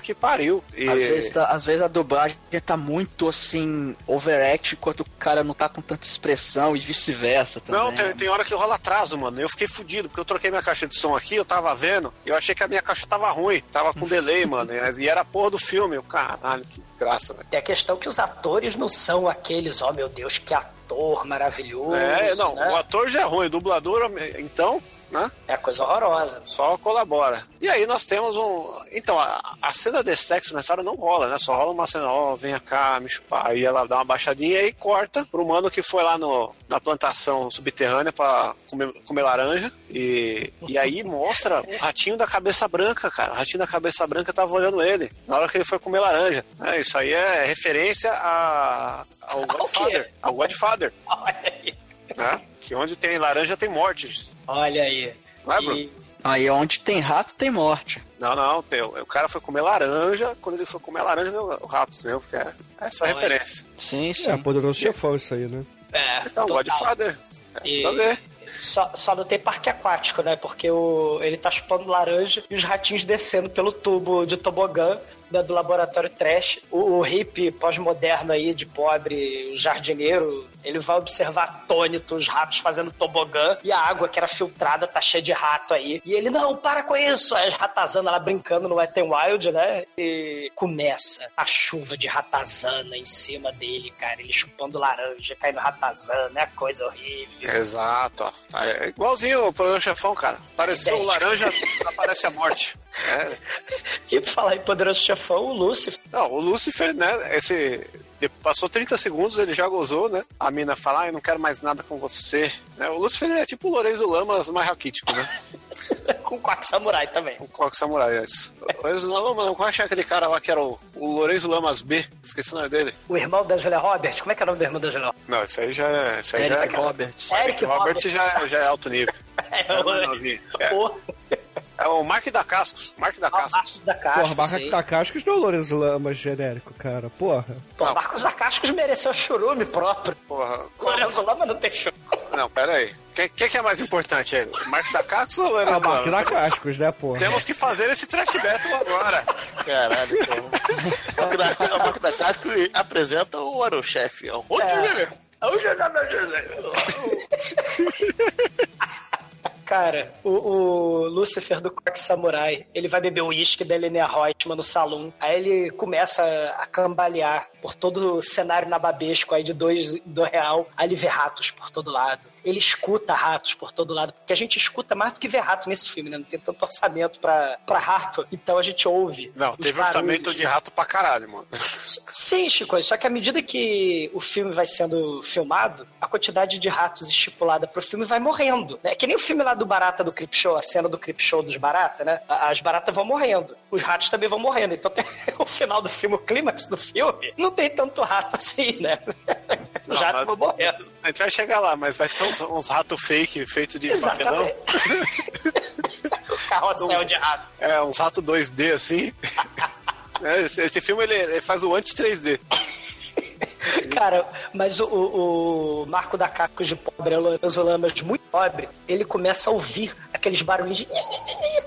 Speaker 6: que pariu. E-
Speaker 8: Às vezes, tá- às vezes a dublagem tá muito assim, overact, enquanto o cara não tá com tanta expressão e vice-versa também.
Speaker 6: Não, tem, tem hora que rola atraso, mano. Eu fiquei fudido, porque eu troquei minha caixa de som aqui, eu tava vendo, e eu achei que a minha caixa tava ruim, tava com delay, mano. E e era a porra do filme. Eu, caralho, que graça, velho.
Speaker 4: Tem a questão que os atores não são aqueles, ó meu Deus, que ator maravilhoso.
Speaker 6: É, não,
Speaker 4: né?
Speaker 6: o ator já é ruim, o dublador, então, né?
Speaker 4: É coisa horrorosa.
Speaker 6: Só colabora. E aí nós temos um. Então, a, a cena de sexo nessa hora não rola, né? Só rola uma cena, ó, vem cá, me chupar. Aí ela dá uma baixadinha e corta pro mano que foi lá no, na plantação subterrânea pra comer, comer laranja. E, e aí mostra o ratinho da cabeça branca, cara. O ratinho da cabeça branca tava olhando ele na hora que ele foi comer laranja. É, isso aí é referência a, ao Godfather. Ao Godfather,
Speaker 4: Olha aí.
Speaker 6: Né? Que onde tem laranja tem mortes.
Speaker 4: Olha aí.
Speaker 6: Não é, Bruno?
Speaker 4: E-
Speaker 8: Aí onde tem rato tem morte.
Speaker 6: Não, não, tem, o cara foi comer laranja, quando ele foi comer laranja, o rato, entendeu? Porque é essa
Speaker 4: Olha.
Speaker 6: referência.
Speaker 8: Sim, sim.
Speaker 3: É, poderoso chefão isso aí, né?
Speaker 4: É,
Speaker 6: Então,
Speaker 4: total.
Speaker 6: Godfather. É,
Speaker 4: E-
Speaker 6: tudo a ver.
Speaker 4: Só, só não tem parque aquático, né? Porque o, ele tá chupando laranja e os ratinhos descendo pelo tubo de tobogã né, do laboratório trash. O, o hippie pós-moderno aí, de pobre, o jardineiro, ele vai observar atônito os ratos fazendo tobogã e a água que era filtrada tá cheia de rato aí. E ele, não, para com isso! Aí as ratazana lá brincando no Wet n Wild, né? E começa a chuva de ratazana em cima dele, cara. Ele chupando laranja, caindo ratazana, é coisa horrível.
Speaker 6: Exato, ó. É igualzinho o Poderoso Chefão, cara. Apareceu o
Speaker 4: Idêntico.
Speaker 6: laranja, aparece a morte. É.
Speaker 4: E pra falar em Poderoso Chefão, o Lúcifer.
Speaker 6: Não, o Lucifer, né, esse... de- Passou 30 segundos, ele já gozou, né? A mina fala, ah, eu não quero mais nada com você. Né? O Lucifer é tipo o Lorenzo Lamas mais raquítico, né?
Speaker 4: com quatro samurai também.
Speaker 6: O Coque Samurai, é isso. Lorenzo Lamas, não, como é que é aquele cara lá que era o, o Lorenzo Lamas B? Esqueci o nome dele.
Speaker 4: O irmão da Julia Roberts, como é que é o nome do irmão da Julia Roberts?
Speaker 6: Não, isso aí já é. Isso aí já
Speaker 8: Eric
Speaker 6: é.
Speaker 8: Roberts.
Speaker 4: Eric
Speaker 6: Robert
Speaker 4: Roberts.
Speaker 6: já, já é alto nível.
Speaker 4: É,
Speaker 6: Não é novinho. É.
Speaker 4: o,
Speaker 6: É o Mark da Cascos. Mark da
Speaker 4: o
Speaker 6: Cascos.
Speaker 4: Marcos da
Speaker 3: Porra,
Speaker 4: Cascos.
Speaker 3: Barra
Speaker 4: sim.
Speaker 3: Tacascos não é o Lourenço Lamas genérico, cara. Porra.
Speaker 4: Pô, Marcos da Cascos mereceu churume próprio.
Speaker 6: Porra.
Speaker 4: Lorenzo Lama não tem churume.
Speaker 6: Não, pera aí. Quem, quem que é mais importante aí? Marco da Cacos ou Lorena
Speaker 3: A marca
Speaker 6: Lama?
Speaker 3: da Cascos, né, porra?
Speaker 6: Temos que fazer esse trash battle agora.
Speaker 5: Caralho, cara. A máquina da Casco apresenta o Aerochef. ó. Onde
Speaker 4: É. Cara, o, o Lucifer do Coque Samurai, ele vai beber o uísque da Helena Reutemann no salão. Aí ele começa a cambalear por todo o cenário nababesco aí de dois do real. Aí ele vê ratos por todo lado. Ele escuta ratos por todo lado. Porque a gente escuta mais do que vê rato nesse filme, né? Não tem tanto orçamento pra, pra rato. Então a gente ouve.
Speaker 6: Não, teve orçamento
Speaker 4: barulhos.
Speaker 6: de rato pra caralho, mano.
Speaker 4: Sim, Chico, só que à medida que o filme vai sendo filmado, a quantidade de ratos estipulada pro filme vai morrendo. É que nem o filme lá do Barata do Crip Show, a cena do Crip Show dos Barata, né? As baratas vão morrendo. Os ratos também vão morrendo. Então tem o final do filme, o clímax do filme, não tem tanto rato assim, né? Os ratos vão morrendo.
Speaker 6: A gente vai chegar lá, mas vai ter uns, uns ratos fake feitos de papelão.
Speaker 4: Exatamente. o carrossel de rato.
Speaker 6: É, uns ratos 2D assim. É, esse, esse filme ele, ele faz o antes 3D.
Speaker 4: Cara, mas o, o- Marco da Cacos de pobre, o Lourenço Lamas muito pobre, ele começa a ouvir aqueles barulhinhos de...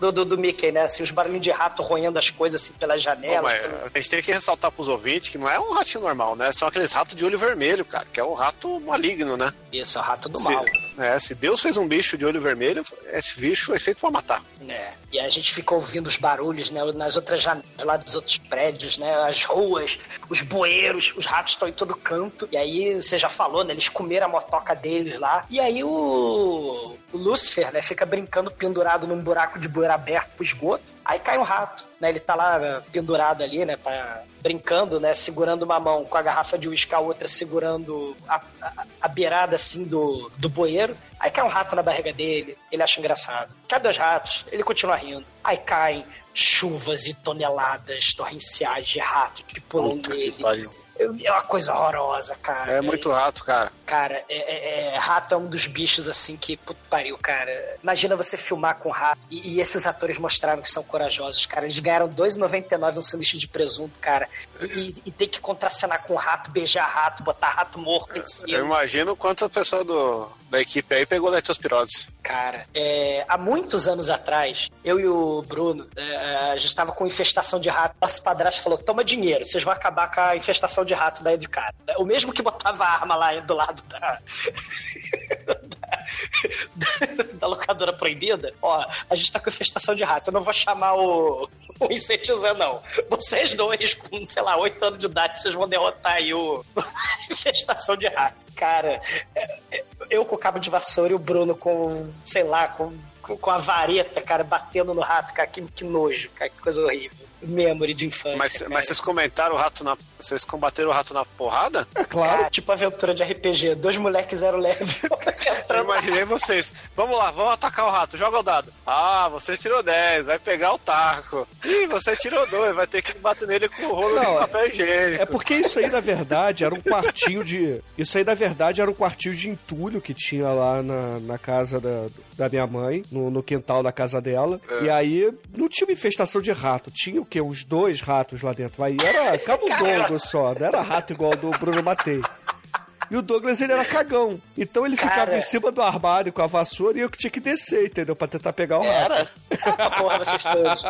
Speaker 4: Do, do, do Mickey, né? Assim, os barulhinhos de rato roendo as coisas assim pelas
Speaker 6: Pô,
Speaker 4: janelas.
Speaker 6: a gente tem que ressaltar pros ouvintes que não é um ratinho normal, né? São aqueles ratos de olho vermelho, cara, que é um rato maligno, né?
Speaker 4: Isso, é o rato do
Speaker 6: Se,
Speaker 4: mal.
Speaker 6: é, se Deus fez um bicho de olho vermelho, esse bicho foi feito pra matar.
Speaker 4: É. E a gente fica ouvindo os barulhos, né? Nas outras janelas lá dos outros prédios, né? As ruas, os bueiros, os ratos estão em todo canto. E aí, você já falou, né? Eles comeram a motoca deles lá. E aí o, o Lucifer, né? Fica brincando pendurado num buraco de bueiro aberto pro esgoto. Aí cai um rato, né? Ele tá lá eh, pendurado ali, né? Pra, brincando, né? Segurando uma mão com a garrafa de uísque, a outra segurando a, a, a beirada, assim, do, do bueiro. Aí cai um rato na barriga dele, ele acha engraçado. Cai dois ratos, ele continua rindo. Aí caem chuvas e toneladas torrenciais de ratos que pulam
Speaker 5: Puta que
Speaker 4: nele.
Speaker 5: pariu.
Speaker 4: É uma coisa horrorosa, cara.
Speaker 6: É muito rato, cara.
Speaker 4: Cara, é, é- é- rato é um dos bichos assim que, puto pariu, cara. Imagina você filmar com rato e, e esses atores mostraram que são corajosos, cara. Eles ganharam R$ 2,99 um sanduíche de presunto, cara. E, e- e tem que contracenar com rato, beijar rato, botar rato morto em cima.
Speaker 6: Eu imagino quanto a pessoa do, da equipe aí pegou leptospirose.
Speaker 4: Cara, é, há muitos anos atrás, eu e o Bruno, é, a gente estava com infestação de rato. Nosso padrasto falou: toma dinheiro, vocês vão acabar com a infestação de rato daí de casa. O mesmo que botava a arma lá do lado da. da, locadora proibida. Ó, a gente tá com infestação de rato. Eu não vou chamar o, o Incentizan, não. Vocês dois, com, sei lá, oito anos de idade, vocês vão derrotar aí o infestação de rato. Cara, é- é- eu com o cabo de vassoura e o Bruno com, sei lá, com, com, com a vareta, cara, batendo no rato, cara, que, que nojo, cara, que coisa horrível. Memory de infância.
Speaker 6: Mas,
Speaker 4: cara.
Speaker 6: mas vocês comentaram o rato na. Vocês combateram o rato na porrada?
Speaker 3: É claro.
Speaker 4: Cara, tipo aventura de RPG, dois moleques zero leve.
Speaker 6: Eu imaginei vocês. Vamos lá, vamos atacar o rato, joga o dado. Ah, você tirou 10, vai pegar o taco. Ih, você tirou 2, vai ter que bater nele com o rolo
Speaker 3: Não,
Speaker 6: de papel higiênico.
Speaker 3: É porque isso aí, na verdade, era um quartinho de. Isso aí, na verdade, era um quartinho de entulho que tinha lá na, na casa da, da minha mãe, no, no quintal da casa dela. E aí não tinha uma infestação de rato, tinha o quê? Uns dois ratos lá dentro. Aí era camundongo só, não era rato igual o do Bruno Matei. E o Douglas, ele era cagão. Então ele ficava
Speaker 4: Cara.
Speaker 3: em cima do armário com a vassoura e eu que tinha que descer, entendeu? Pra tentar pegar o rato.
Speaker 4: Ah, porra, vocês todos.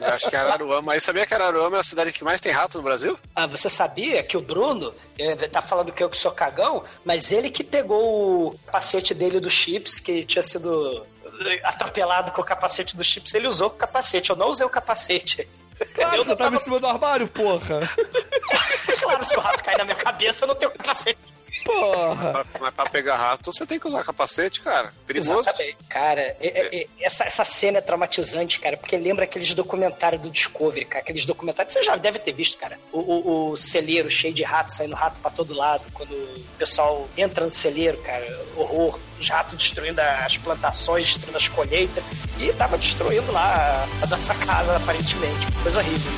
Speaker 6: Eu Acho que é Araruama. Aí sabia que Araruama é a cidade que mais tem rato no Brasil?
Speaker 4: Ah, você sabia que o Bruno eh, tá falando que eu que sou cagão, mas ele que pegou o capacete dele do Chips, que tinha sido eh, atropelado com o capacete do Chips, ele usou o capacete. Eu não usei o capacete.
Speaker 3: Claro,
Speaker 4: eu
Speaker 3: você tava
Speaker 4: tava...
Speaker 3: em cima do armário, porra.
Speaker 4: Claro, se o rato cair na minha cabeça, eu não tenho capacete.
Speaker 3: Porra.
Speaker 6: Pra- Mas pra pegar rato, você tem que usar capacete, cara. Perigoso.
Speaker 4: Exatamente. Cara, é- é- é- essa, essa cena é traumatizante, cara, porque lembra aqueles documentários do Discovery, cara. Aqueles documentários. Você já deve ter visto, cara. O, o- o celeiro cheio de ratos, saindo rato pra todo lado. Quando o pessoal entra no celeiro, cara, horror. Os ratos destruindo as plantações, destruindo as colheitas. E tava destruindo lá a, a nossa casa, aparentemente. Coisa horrível.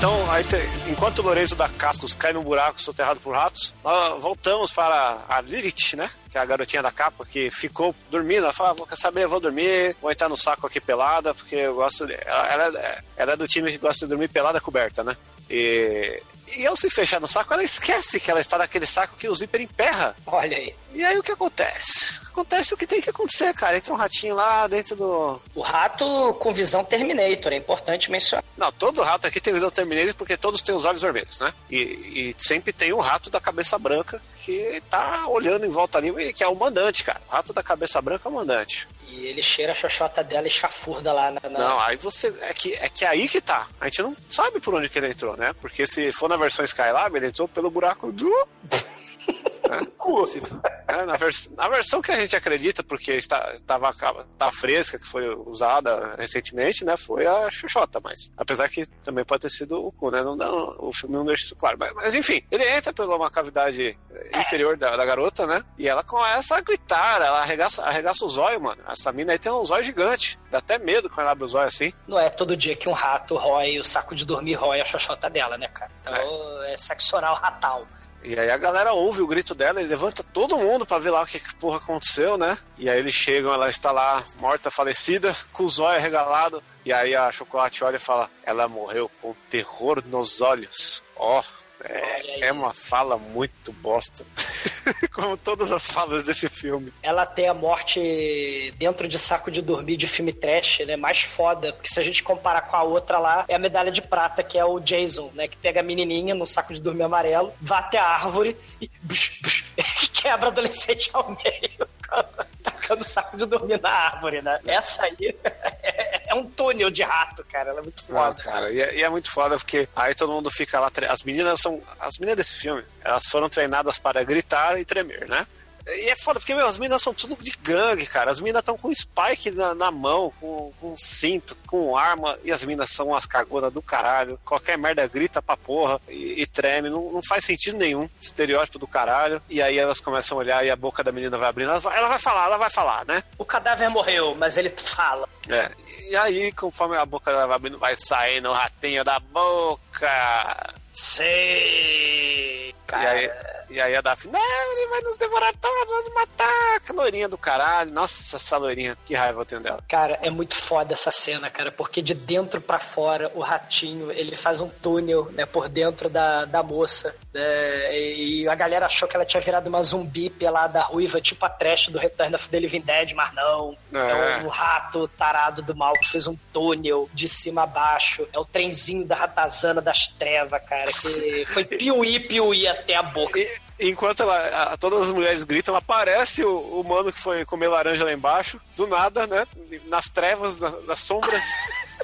Speaker 6: Então, te- enquanto Lourenço da Cascos cai num buraco soterrado por ratos, nós voltamos para a Lilith, né? Que é a garotinha da capa, que ficou dormindo. Ela fala, ah, quer saber, eu vou dormir, vou entrar no saco aqui pelada, porque eu gosto. De... Ela, ela, é- ela é do time que gosta de dormir pelada coberta, né? E, e ao se fechar no saco, ela esquece que ela está naquele saco que o zíper emperra.
Speaker 4: Olha aí.
Speaker 6: E aí o que acontece? Acontece o que tem que acontecer, cara. Entra um ratinho lá dentro do.
Speaker 4: O rato com visão Terminator, é importante mencionar.
Speaker 6: Não, todo rato aqui tem visão Terminator porque todos têm os olhos vermelhos, né? E, e sempre tem o rato da cabeça branca que tá olhando em volta ali, que é o mandante, cara. O rato da cabeça branca é o mandante.
Speaker 4: E ele cheira a xoxota dela e chafurda lá na. na-
Speaker 6: Não, aí você. É que, é que aí que tá. A gente não sabe por onde que ele entrou, né? Porque se for na versão Skylab, ele entrou pelo buraco do. É, se- é, na, vers- na versão que a gente acredita, porque está, tava, tá fresca, que foi usada recentemente, né? Foi a Xoxota, mas. Apesar que também pode ter sido o cu, né? Não, dá- o filme não deixa isso claro. Mas, mas, enfim, ele entra pela uma cavidade inferior da, da garota, né? E ela começa a gritar, ela arregaça, arregaça os olhos, mano. Essa mina aí tem um zóio gigante. Dá até medo quando ela abre os olhos assim.
Speaker 4: Não é todo dia que um rato rói o saco de dormir rói a xoxota dela, né, cara? Então é, sexo oral ratal.
Speaker 6: E aí a galera ouve o grito dela e levanta todo mundo pra ver lá o que, que porra aconteceu, né? E aí eles chegam, ela está lá morta, falecida, com os olhos regalados. E aí a Chocolate olha e fala: Ela morreu com terror nos olhos. Ó, é, é uma fala muito bosta. Como todas as falas desse filme.
Speaker 4: Ela tem a morte dentro de saco de dormir de filme trash, né? Mais foda. Porque se a gente comparar com a outra lá, é a medalha de prata, que é o Jason, né? Que pega a menininha no saco de dormir amarelo, vai até a árvore e bush, bush, quebra adolescente ao meio. Tacando saco de dormir na árvore, né? Essa aí é, é um túnel de rato, cara. Ela é muito
Speaker 6: Não,
Speaker 4: foda.
Speaker 6: cara, e é, e é muito foda porque aí todo mundo fica lá. tre- As meninas são. As meninas desse filme, elas foram treinadas para gritar e tremer, né? E é foda, porque, meu, as meninas são tudo de gangue, cara. As meninas estão com spike na, na mão, com, com cinto, com arma, e as meninas são umas cagonas do caralho. Qualquer merda grita pra porra e, e treme. Não, não faz sentido nenhum. Estereótipo do caralho. E aí elas começam a olhar e a boca da menina vai abrindo. Ela vai, ela vai falar, ela vai falar, né?
Speaker 4: O cadáver morreu, mas ele fala.
Speaker 6: É. E aí, conforme a boca dela vai abrindo, vai saindo o ratinho da boca.
Speaker 4: Sei,
Speaker 6: E aí, e aí a Daphne, não, ele vai nos devorar todos, vai nos matar. Que loirinha do caralho. Nossa, essa loirinha, que raiva eu tenho dela.
Speaker 4: Cara, é muito foda essa cena, cara, porque de dentro pra fora, o ratinho, ele faz um túnel, né, por dentro da, da moça, né, e a galera achou que ela tinha virado uma zumbi pelada ruiva, tipo a trash do Return of the Living Dead, mas não.
Speaker 6: É.
Speaker 4: É, um rato tarado do mal que fez um túnel de cima a baixo. É o trenzinho da ratazana das trevas, cara, que foi piuí, piuí até a boca.
Speaker 6: Enquanto ela, a- todas as mulheres gritam, aparece o, o mano que foi comer laranja lá embaixo, do nada, né? Nas trevas, na- nas sombras.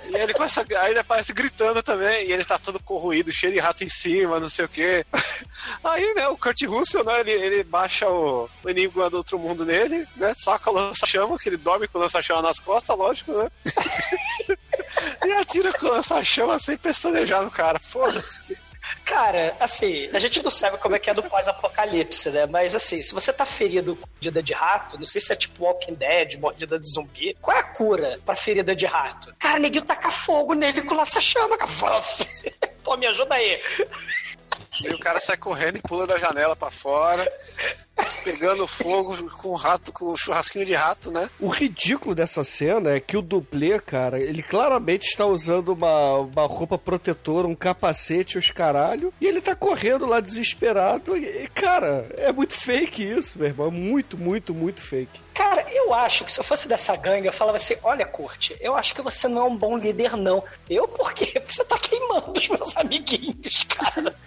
Speaker 6: E ele começa, aí ele aparece gritando também, e ele tá todo corroído, cheio de rato em cima, não sei o quê. Aí, né, o Kurt Russell, né, ele, ele baixa o, o enigma do outro mundo nele, né? Saca o lança-chama, que ele dorme com o lança-chama nas costas, lógico, né? e atira com o lança-chama sem pestanejar no cara. Foda-se.
Speaker 4: Cara, assim, a gente não sabe como é que é no pós-apocalipse, né? Mas assim, se você tá ferido com mordida de rato, não sei se é tipo Walking Dead, mordida de zumbi, qual é a cura pra ferida de rato? Cara, neguinho taca fogo nele com lança-chama, cara. Pô, me ajuda aí.
Speaker 6: E o cara sai correndo e pula da janela pra fora, pegando fogo com o rato, com o churrasquinho de rato, né?
Speaker 3: O ridículo dessa cena é que o dublê, cara, ele claramente está usando uma, uma roupa protetora, um capacete, os caralho, e ele tá correndo lá desesperado. E, e, cara, é muito fake isso, meu irmão. É muito, muito, muito fake.
Speaker 4: Cara, eu acho que se eu fosse dessa gangue, eu falava assim: olha, Curte, eu acho que você não é um bom líder, não. Eu por quê? Porque você tá queimando os meus amiguinhos, cara.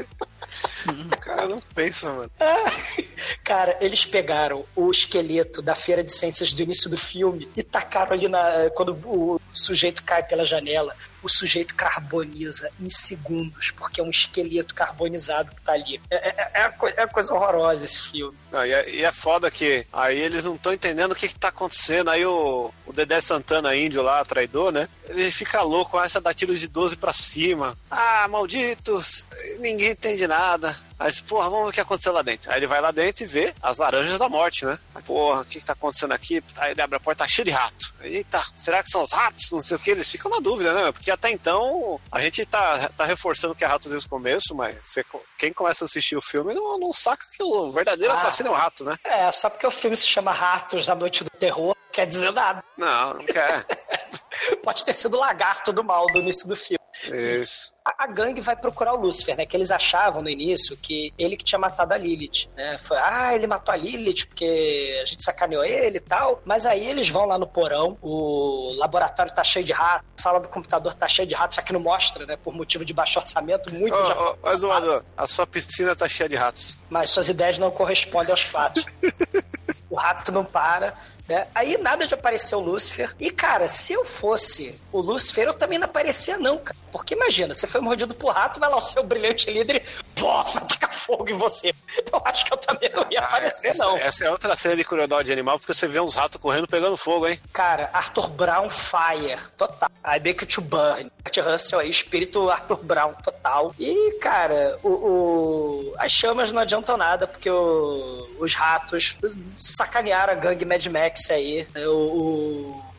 Speaker 6: Cara não pensa, mano.
Speaker 4: Cara, eles pegaram o esqueleto da feira de ciências do início do filme e tacaram ali na. Quando o sujeito cai pela janela, o sujeito carboniza em segundos, porque é um esqueleto carbonizado que tá ali. É, é, é, uma, coi- é uma coisa horrorosa esse filme.
Speaker 6: Não, e, é, e é foda que aí eles não estão entendendo o que, que tá acontecendo. Aí o, o Dedé Santana, índio lá, traidor, né? Ele fica louco, começa a dar tiros de 12 pra cima. Ah, malditos! ninguém entende nada. Aí diz, porra, vamos ver o que aconteceu lá dentro. Aí ele vai lá dentro e vê as laranjas da morte, né? Porra, o que, que tá acontecendo aqui? Aí ele abre a porta, tá cheio de rato. Eita, será que são os ratos? Não sei o que. Eles ficam na dúvida, né? Porque até então a gente tá, tá reforçando que é rato desde o começo, mas você, quem começa a assistir o filme não, não saca que o verdadeiro
Speaker 4: Ah.
Speaker 6: assassino é o rato, né?
Speaker 4: É, só porque o filme se chama Ratos, A Noite do Terror, quer dizer nada.
Speaker 6: Não, não quer.
Speaker 4: Pode ter sido o lagarto do mal do início do filme.
Speaker 6: Isso.
Speaker 4: A, a gangue vai procurar o Lúcifer, né? Que eles achavam no início que ele que tinha matado a Lilith, né? Foi, ah, ele matou a Lilith porque a gente sacaneou ele e tal. Mas aí eles vão lá no porão, o laboratório tá cheio de ratos, a sala do computador tá cheia de ratos, só que não mostra, né? Por motivo de baixo orçamento, muito
Speaker 6: Ô,
Speaker 4: já
Speaker 6: ô, ô, Azumador, a sua piscina tá cheia de ratos.
Speaker 4: mas suas ideias não correspondem aos fatos. o rato não para. Né? Aí nada de aparecer o Lúcifer. E, cara, se eu fosse o Lúcifer, eu também não aparecia, não, cara. Porque imagina, você foi mordido por rato, vai lá o seu brilhante líder e pô, vai tacar fogo em você. Eu acho que eu também não ia aparecer,
Speaker 6: essa,
Speaker 4: não.
Speaker 6: essa é outra cena de crueldade animal, porque você vê uns ratos correndo pegando fogo, hein?
Speaker 4: Cara, Arthur Brown Fire, total. I Make to Burn. Kurt Russell aí, espírito Arthur Brown, total. E, cara, o, o- as chamas não adiantam nada, porque o- os ratos sacanearam a gangue Mad Max aí. né? O,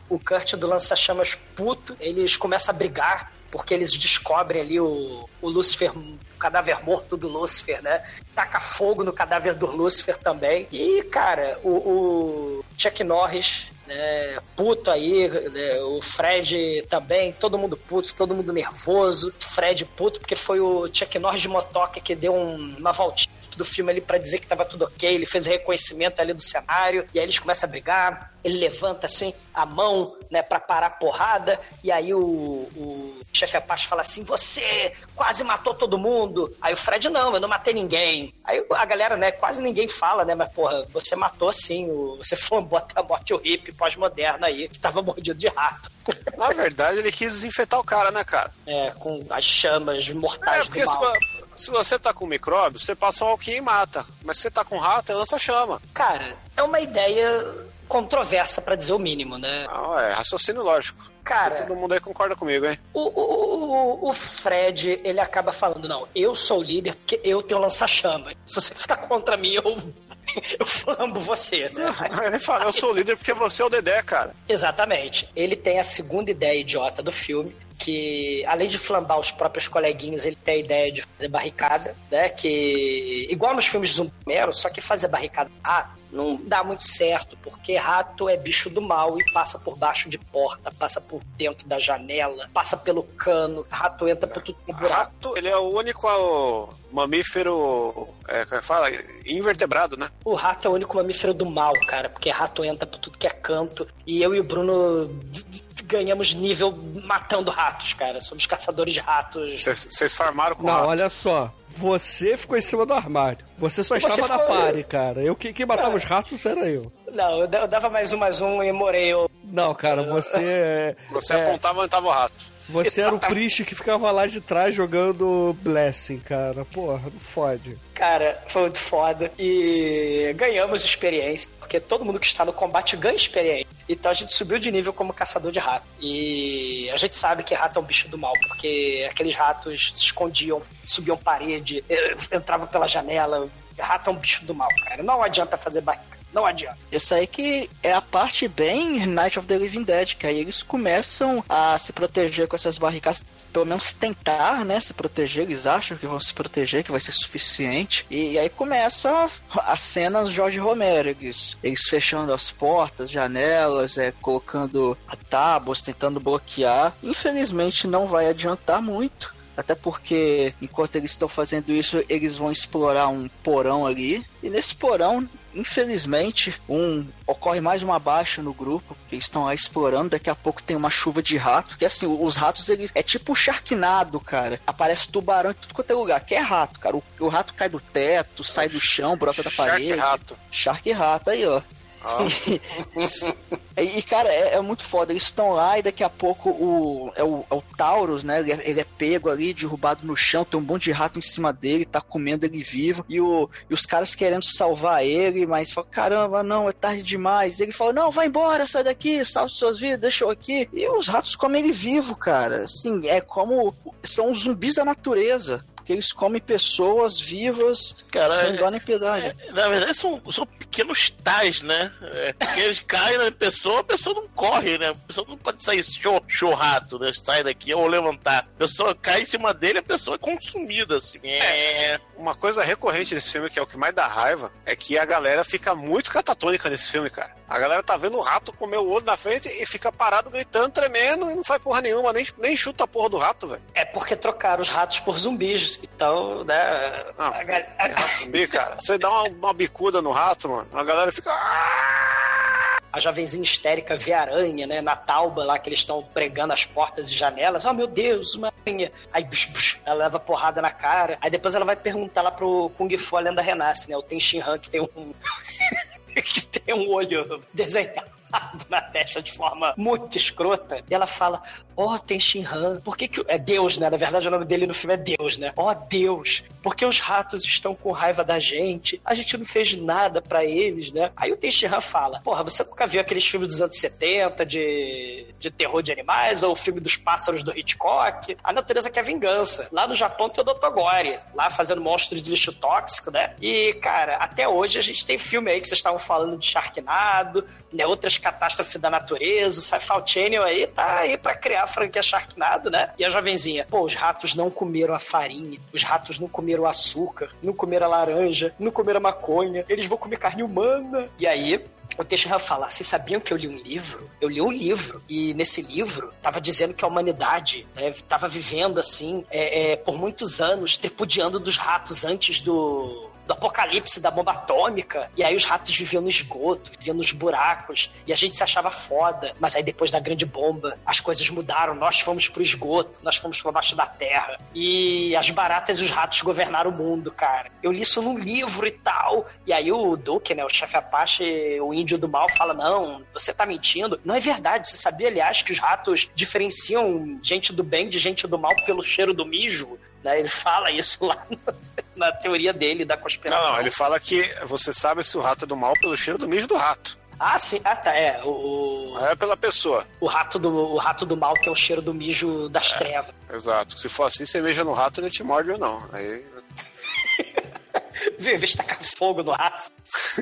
Speaker 4: o, o Kurt do lança-chamas puto, eles começam a brigar. Porque eles descobrem ali o, o Lúcifer, o cadáver morto do Lúcifer, né? Taca fogo no cadáver do Lúcifer também. E, cara, o, o Chuck Norris né, puto aí, né, o Fred também, todo mundo puto, todo mundo nervoso. Fred puto, porque foi o Chuck Norris de motoca que deu um- uma voltinha do filme ali pra dizer que tava tudo ok, ele fez o reconhecimento ali do cenário, e aí eles começam a brigar, ele levanta assim a mão, né, pra parar a porrada, e aí o, o chefe Apache fala assim, você quase matou todo mundo. Aí o Fred, não, eu não matei ninguém. Aí a galera, né, quase ninguém fala, né, mas porra, você matou sim, o, você flambou até a morte o hippie pós-moderno aí, que tava mordido de rato.
Speaker 6: Na verdade, ele quis desinfetar o cara, né, cara?
Speaker 4: É, com as chamas
Speaker 6: É,
Speaker 4: mortais
Speaker 6: porque
Speaker 4: do mal.
Speaker 6: Se você tá com micróbio, você passa um alquim e mata. Mas se você tá com rato, é lança-chama.
Speaker 4: Cara, é uma ideia controversa, pra dizer o mínimo, né?
Speaker 6: Não, é raciocínio lógico.
Speaker 4: Cara-
Speaker 6: Todo mundo aí concorda comigo, hein?
Speaker 4: O, o, o- o Fred, ele acaba falando, não, eu sou o líder porque eu tenho lança-chama. Se você ficar contra mim, eu, eu flambo você, né?
Speaker 6: Ele fala, eu sou o líder porque você é o Dedé, cara.
Speaker 4: Exatamente. Ele tem a segunda ideia idiota do filme, que além de flambar os próprios coleguinhas, ele tem a ideia de fazer barricada, né? Que igual nos filmes de zumbi Romero, só que fazer barricada ah, não dá muito certo, porque rato é bicho do mal e passa por baixo de porta, passa por dentro da janela, passa pelo cano, rato entra por tudo que é buraco.
Speaker 6: Rato, ele é o único ó, mamífero, é, como é que fala? Invertebrado, né?
Speaker 4: O rato é o único mamífero do mal, cara, porque rato entra por tudo que é canto. E eu e o Bruno ganhamos nível matando ratos, cara. Somos caçadores de ratos.
Speaker 6: Vocês farmaram com
Speaker 3: Não,
Speaker 6: rato.
Speaker 3: olha só. Você ficou em cima do armário. Você só
Speaker 4: Você
Speaker 3: estava na pare, cara. Eu que, quem matava os ratos era eu.
Speaker 4: Não, eu da- eu dava mais um, mais um e morei. Eu...
Speaker 3: Não, cara, você. é-
Speaker 6: Você
Speaker 3: é,
Speaker 6: apontava onde tava o rato.
Speaker 3: Você era o. Priest que ficava lá de trás jogando Blessing, cara. Porra, não fode.
Speaker 4: Cara, foi muito foda. E ganhamos experiência, porque todo mundo que está no combate ganha experiência. Então a gente subiu de nível como caçador de rato. E a gente sabe que rato é um bicho do mal, porque aqueles ratos se escondiam, subiam parede, eh, entravam pela janela. Rato é um bicho do mal, cara. Não adianta fazer barrica. Não adianta.
Speaker 8: Isso aí que é a parte bem Night of the Living Dead, que aí eles começam a se proteger com essas barricadas, pelo menos tentar, né, se proteger, eles acham que vão se proteger, que vai ser suficiente, e aí começa as cenas Jorge Romero, eles, eles fechando as portas, janelas, é, colocando tábuas, tentando bloquear, infelizmente não vai adiantar muito, até porque enquanto eles estão fazendo isso, eles vão explorar um porão ali. E nesse porão, infelizmente, um ocorre mais uma baixa no grupo, que eles estão lá explorando. Daqui a pouco tem uma chuva de rato. Que assim, os ratos, eles. É tipo um charquinado, cara. Aparece tubarão em tudo quanto é lugar. Que é rato, cara. O, o rato cai do teto, sai do chão, brota da
Speaker 6: Shark
Speaker 8: parede.
Speaker 6: rato.
Speaker 8: Shark rato, aí, ó.
Speaker 6: Ó.
Speaker 8: E, cara, é, é muito foda. Eles estão lá e daqui a pouco o, é, o, é o Taurus, né? Ele é, ele é pego ali, derrubado no chão. Tem um monte de rato em cima dele, tá comendo ele vivo. E, o, e os caras querendo salvar ele, mas fala: caramba, não, é tarde demais. E ele fala: não, vai embora, sai daqui, salve suas vidas, deixa eu aqui. E os ratos comem ele vivo, cara. Assim, é como. São zumbis da natureza. Que eles comem pessoas vivas
Speaker 5: Cara,
Speaker 8: sem
Speaker 5: é-
Speaker 8: dó nem piedade.
Speaker 5: Na verdade, são, são pequenos tais, né? É, porque eles caem na pessoa, a pessoa não corre, né? A pessoa não pode sair show, show rato, né? Sai daqui ou levantar. A pessoa cai em cima dele, a pessoa é consumida, assim. É.
Speaker 6: Uma coisa recorrente desse filme, que é o que mais dá raiva, é que a galera fica muito catatônica nesse filme, cara. A galera tá vendo o rato comer o olho na frente e fica parado gritando, tremendo e não faz porra nenhuma, nem, nem chuta a porra do rato, velho.
Speaker 4: É porque trocaram os ratos por zumbis. Então, né.
Speaker 6: Não,
Speaker 4: a gal-
Speaker 6: é rato zumbi, cara. Você dá uma, uma bicuda no rato, mano, a galera fica.
Speaker 4: a jovenzinha histérica vê a aranha, né? Na tauba lá que eles estão pregando as portas e janelas. Oh, meu Deus, uma aranha. Aí, bus, bus, ela leva porrada na cara. Aí depois ela vai perguntar lá pro Kung Fu, a lenda renasce, né? O Ten Shin Han, que tem um... que tem um olho desenhado na testa de forma muito escrota. E ela fala, ó, oh, Ten Shin Han, por que que... o-" É Deus, né? Na verdade, o nome dele no filme é Deus, né? Ó, Deus, por que os ratos estão com raiva da gente? A gente não fez nada pra eles, né? Aí o Ten Shin Han fala, porra, você nunca viu aqueles filmes dos anos 70 de, de terror de animais? Ou o filme dos pássaros do Hitchcock? A natureza quer vingança. Lá no Japão tem o Dr. Gore, lá fazendo monstros de lixo tóxico, né? E, cara, até hoje a gente tem filme aí que vocês estavam falando de Sharknado, né? Outras catástrofes da natureza, o Sci-Fi Channel aí tá aí pra criar a franquia Sharknado, né? E a jovenzinha, pô, os ratos não comeram a farinha, os ratos não comeram açúcar, não comeram a laranja, não comeram a maconha, eles vão comer carne humana. E aí, o Teixeira fala: Vocês sabiam que eu li um livro? Eu li um livro, e nesse livro tava dizendo que a humanidade estava vivendo assim é, é, por muitos anos, tripudiando dos ratos antes do. Do apocalipse da bomba atômica, e aí os ratos viviam no esgoto, viviam nos buracos, e a gente se achava foda. Mas aí depois da grande bomba, as coisas mudaram. Nós fomos pro esgoto, nós fomos pra baixo da terra, e as baratas e os ratos governaram o mundo, cara. Eu li isso num livro e tal. E aí o Duque, né, o chefe Apache, o índio do mal, fala: Não, você tá mentindo. Não é verdade. Você sabia, aliás, que os ratos diferenciam gente do bem de gente do mal pelo cheiro do mijo? Né? Ele fala isso lá na teoria dele da conspiração.
Speaker 6: Não, não, ele fala que você sabe se o rato é do mal pelo cheiro do mijo do rato.
Speaker 4: Ah, sim. Ah, tá. É. O,
Speaker 6: é pela pessoa.
Speaker 4: o, rato do, o rato do mal, que é o cheiro do mijo das trevas.
Speaker 6: Exato. Se for assim, você mija no rato, ele te morde ou não. Aí.
Speaker 4: Vê, vê se tacar fogo no rato.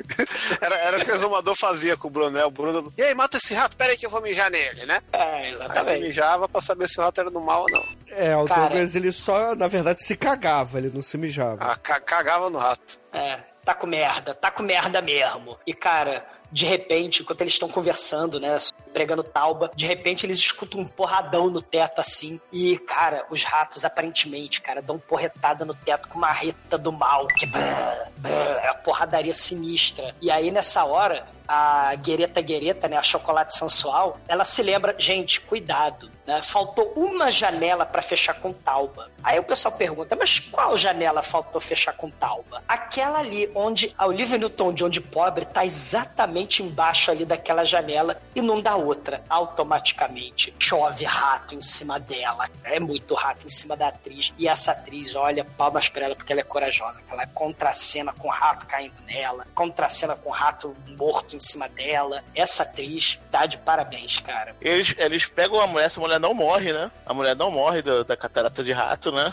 Speaker 6: Era, era o que o exumador fazia com o Bruno, né? O Bruno. E aí, mata esse rato, pera aí que eu vou mijar nele, né?
Speaker 4: É,
Speaker 6: Aí você
Speaker 4: exatamente.
Speaker 6: mijava pra saber se o rato era do mal ou não.
Speaker 3: É, o
Speaker 4: Cara-
Speaker 3: Douglas, ele só, na verdade, se cagava, ele não se mijava.
Speaker 6: Ah, ca- cagava no rato.
Speaker 4: É, tá com merda, tá com merda mesmo. E, cara, de repente, enquanto eles estão conversando, né, pregando tauba, de repente eles escutam um porradão no teto assim. E, cara, os ratos aparentemente, cara, dão porretada no teto com uma reta do mal. Que brrr, brrr, é uma porradaria sinistra. E aí, nessa hora, a Guereta Guereta, né, a chocolate sensual, ela se lembra, gente, cuidado, né? Faltou uma janela pra fechar com tauba. Aí o pessoal pergunta, mas qual janela faltou fechar com tauba? Aquela ali onde a Olivia Newton-John de pobre tá exatamente embaixo ali daquela janela e não dá outra. Automaticamente chove rato em cima dela. É muito rato em cima da atriz. E essa atriz, olha, palmas pra ela porque ela é corajosa. Ela contracena com rato caindo nela, contracena com rato morto em cima dela. Essa atriz tá de parabéns, cara.
Speaker 5: Eles, eles pegam a mulher, essa mulher não morre, né? A mulher não morre da, da catarata de rato, né?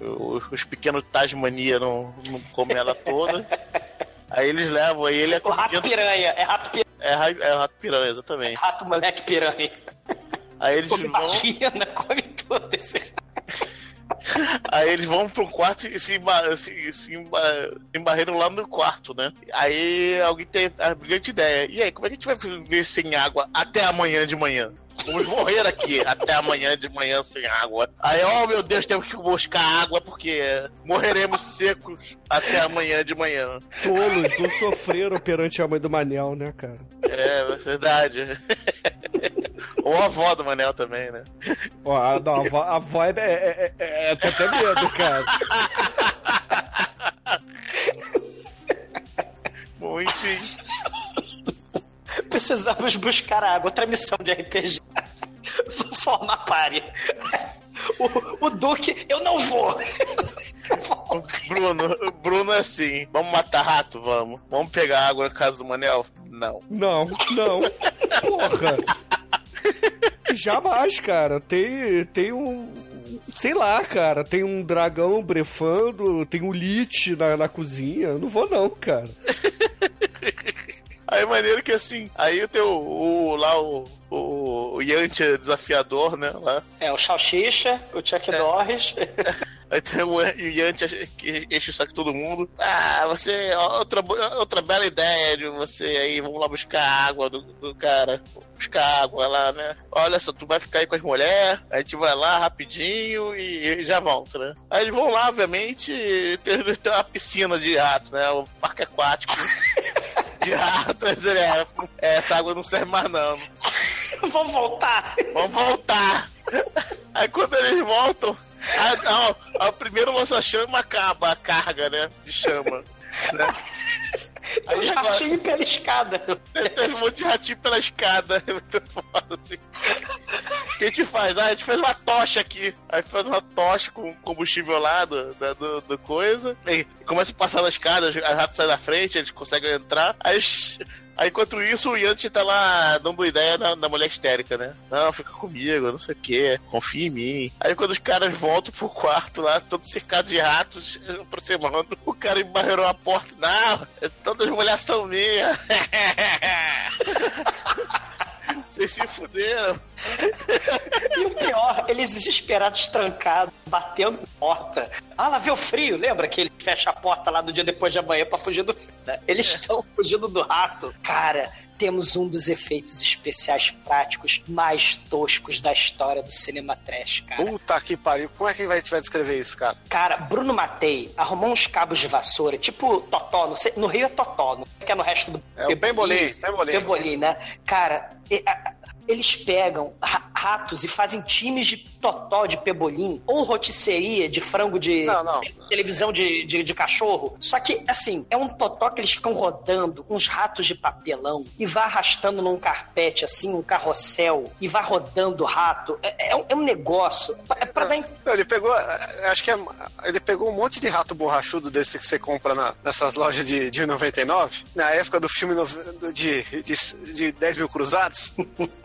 Speaker 5: Os, os pequenos Tasmania não, não comem ela toda. Aí eles levam, aí ele é
Speaker 4: O rato piranha, é rato piranha,
Speaker 5: É, é rato piranha, exatamente.
Speaker 4: rato moleque piranha.
Speaker 5: Aí eles
Speaker 4: Come
Speaker 5: vão,
Speaker 4: vagina, come tudo esse
Speaker 5: aí eles vão pro quarto e se, se, se emba- embarreiram lá no quarto, né? Aí alguém tem a brilhante ideia. E aí, como é que a gente vai viver sem água até amanhã de manhã? Vamos morrer aqui até amanhã de manhã sem água. Aí, oh meu Deus, temos que buscar água porque morreremos secos até amanhã de manhã.
Speaker 3: Tolos não sofreram perante a mãe do Manel, né, cara?
Speaker 5: É, verdade. Ou a avó do Manel também, né?
Speaker 3: Ó, a, não, a, avó, a avó é, é, é, é, tô até medo, cara.
Speaker 5: Bom, enfim.
Speaker 4: Precisamos buscar água. Outra missão de RPG. Formar pare. O, o Duque, eu não vou.
Speaker 5: Bruno, Bruno é assim. Vamos matar rato? Vamos. Vamos pegar água na casa do Manel? Não.
Speaker 3: Não, não. Porra. Jamais, cara. Tem, tem um, sei lá, cara, tem um dragão brefando, tem um lit na, na cozinha. Eu não vou, não, cara.
Speaker 5: Aí maneiro que assim, aí tem o, o lá o, o, o Yantia desafiador, né? Lá.
Speaker 4: É, o Salsicha, o Chuck Norris.
Speaker 5: Aí tem o Yantia que enche o saco de todo mundo. Ah, você. Outra, outra bela ideia de você aí, vamos lá buscar água do, do cara. Buscar água lá, né? Olha só, tu vai ficar aí com as mulheres, a gente vai lá rapidinho e, e já volta, né? Aí eles vão lá, obviamente, tem, tem uma piscina de rato, né? O parque aquático. de rato, é, é, essa água não serve mais não.
Speaker 4: Vamos voltar.
Speaker 5: Vamos voltar. Aí quando eles voltam, a primeiro lança-chama acaba a carga, né? De chama. Né?
Speaker 4: Aí os ratinhos pela escada.
Speaker 5: Tem um monte de ratinho pela escada. É muito foda, assim. O que a gente faz? Ah, a gente faz uma tocha aqui. Aí faz uma tocha com combustível lá do, do, do coisa. E começa a passar na escada, os ratos saem da frente, eles conseguem entrar. Aí Aí, enquanto isso, o Yanti tá lá dando ideia na, na mulher histérica, né? Não, fica comigo, não sei o que, confia em mim. Aí, quando os caras voltam pro quarto lá, todo cercado de ratos, aproximando, o cara embarreirou a porta. Não, todas as mulheres são minhas. Vocês se fuderam.
Speaker 4: E o pior, eles desesperados, trancados, batendo porta. Ah, lá vê o frio, lembra que ele fecha a porta lá no dia depois de amanhã pra fugir do frio, né? Eles estão é. fugindo do rato. Cara, temos um dos efeitos especiais práticos mais toscos da história do cinema trash, cara.
Speaker 6: Puta que pariu. Como é que vai, vai descrever isso, cara?
Speaker 4: Cara, Bruno Matei arrumou uns cabos de vassoura, tipo Totó, sei, no Rio é Totó, não é que é no resto do...
Speaker 6: É o Pembolim, Pembolim.
Speaker 4: Pembolim, né? Cara, eles pegam ratos e fazem times de totó de pebolim ou rotisseria de frango de
Speaker 6: não, não.
Speaker 4: televisão de, de, de, cachorro. Só que, assim, é um totó que eles ficam rodando uns ratos de papelão e vai arrastando num carpete, assim, um carrossel e vai rodando o rato. É, é, um, é um, negócio. É pra
Speaker 6: não, dar... Ele pegou, acho que é, ele pegou um monte de rato borrachudo desse que você compra na, nessas lojas de, de 99, na época do filme de, de, de 10 mil cruzados.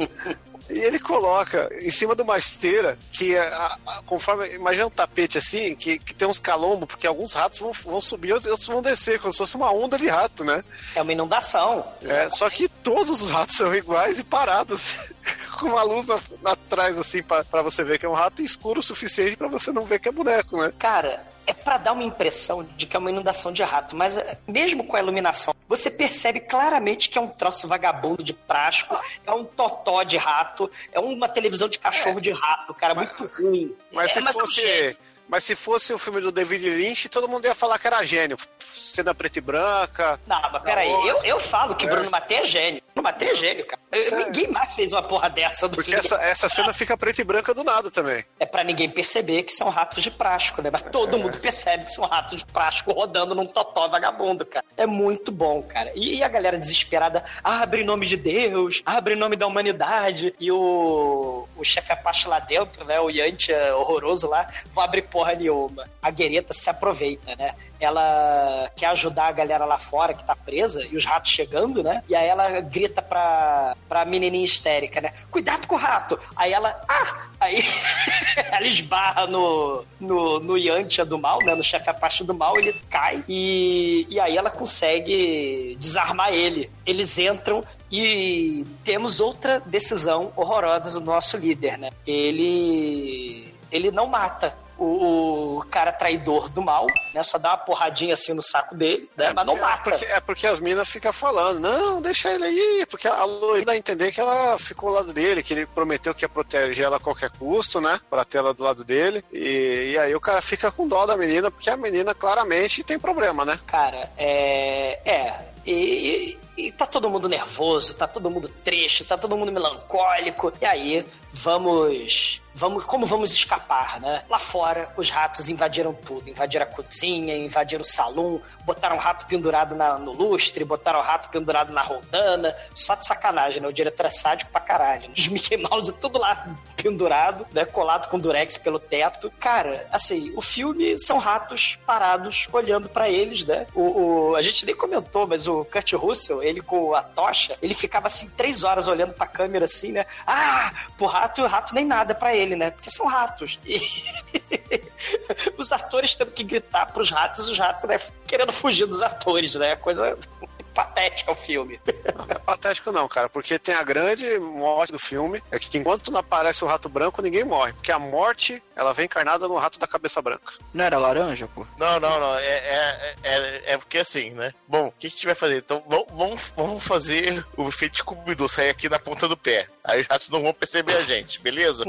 Speaker 6: E ele coloca em cima de uma esteira que, a, a, conforme. Imagina um tapete assim, que, que tem uns calombos, porque alguns ratos vão, vão subir e outros vão descer, como se fosse uma onda de rato, né?
Speaker 4: É uma inundação.
Speaker 6: É, só que todos os ratos são iguais e parados, com uma luz atrás, assim, para você ver que é um rato escuro o suficiente para você não ver que é boneco, né?
Speaker 4: Cara, é para dar uma impressão de que é uma inundação de rato, mas eh, mesmo com a iluminação, você percebe claramente que é um troço vagabundo de plástico, é um totó de rato, é uma televisão de cachorro é. de rato, cara, mas, muito ruim.
Speaker 6: Mas
Speaker 4: é,
Speaker 6: se mas fosse. Mas se fosse o filme do David Lynch, todo mundo ia falar que era gênio. Cena preta e branca.
Speaker 4: Não, mas peraí, eu, eu falo que é. Bruno Matei é gênio. Bruno Matei é gênio, cara. Eu, ninguém mais fez uma porra dessa do
Speaker 6: Porque filme. essa, essa cena fica preta e branca do nada também.
Speaker 4: É para ninguém perceber que são ratos de plástico, né? Mas todo é. mundo percebe que são ratos de plástico rodando num totó vagabundo, cara. É muito bom, cara. E, e a galera desesperada, abre em nome de Deus, abre em nome da humanidade. E o, o chefe Apache lá dentro, né? O Yantia horroroso lá, vão abrir porra nenhuma. A Guereta se aproveita, né? Ela quer ajudar a galera lá fora que tá presa e os ratos chegando, né? E aí ela grita pra, pra menininha histérica, né? Cuidado com o rato! Aí ela, ah! Aí ela esbarra no, no, no Yantia do mal, né? No chefe Apache do mal, ele cai e, e aí ela consegue desarmar ele. Eles entram e temos outra decisão horrorosa do nosso líder, né? Ele ele não mata o, o, cara traidor do mal, né? Só dá uma porradinha assim no saco dele, né? É, mas não mata.
Speaker 6: É porque, é porque as minas ficam falando, não, deixa ele aí, porque a Loira dá a entender que ela ficou ao lado dele, que ele prometeu que ia proteger ela a qualquer custo, né? Pra ter ela do lado dele. E, e aí o cara fica com dó da menina, porque a menina claramente tem problema, né?
Speaker 4: Cara, é. É. E, e, tá todo mundo nervoso, tá todo mundo triste, tá todo mundo melancólico. E aí, vamos vamos, como vamos escapar, né? Lá fora, os ratos invadiram tudo. Invadiram a cozinha, invadiram o salão, botaram o rato pendurado na, no lustre, botaram o rato pendurado na roldana. Só de sacanagem, né? O diretor é sádico pra caralho. Os Mickey Mouse tudo lá pendurado, né? Colado com durex pelo teto. Cara, assim, o filme são ratos parados, olhando para eles, né? O, o, a gente nem comentou, mas o Kurt Russell, ele com a tocha, ele ficava assim três horas olhando pra câmera assim, né? Ah, pro rato e o rato nem nada pra ele, né? Porque são ratos. E os atores tendo que gritar pros ratos, os ratos, né, querendo fugir dos atores, né? Coisa patética o filme.
Speaker 6: Não é patético não, cara, porque tem a grande morte do filme, é que enquanto não aparece o rato branco, ninguém morre, porque a morte, ela vem encarnada no rato da cabeça branca.
Speaker 8: Não era laranja, pô?
Speaker 5: Não, não, não. É, é, é, é porque assim, né? Bom, o que a gente vai fazer? Então vamos- vamos, vamos fazer o efeito Scooby-Doo sair aqui na ponta do pé. Aí os ratos não vão perceber a gente, beleza?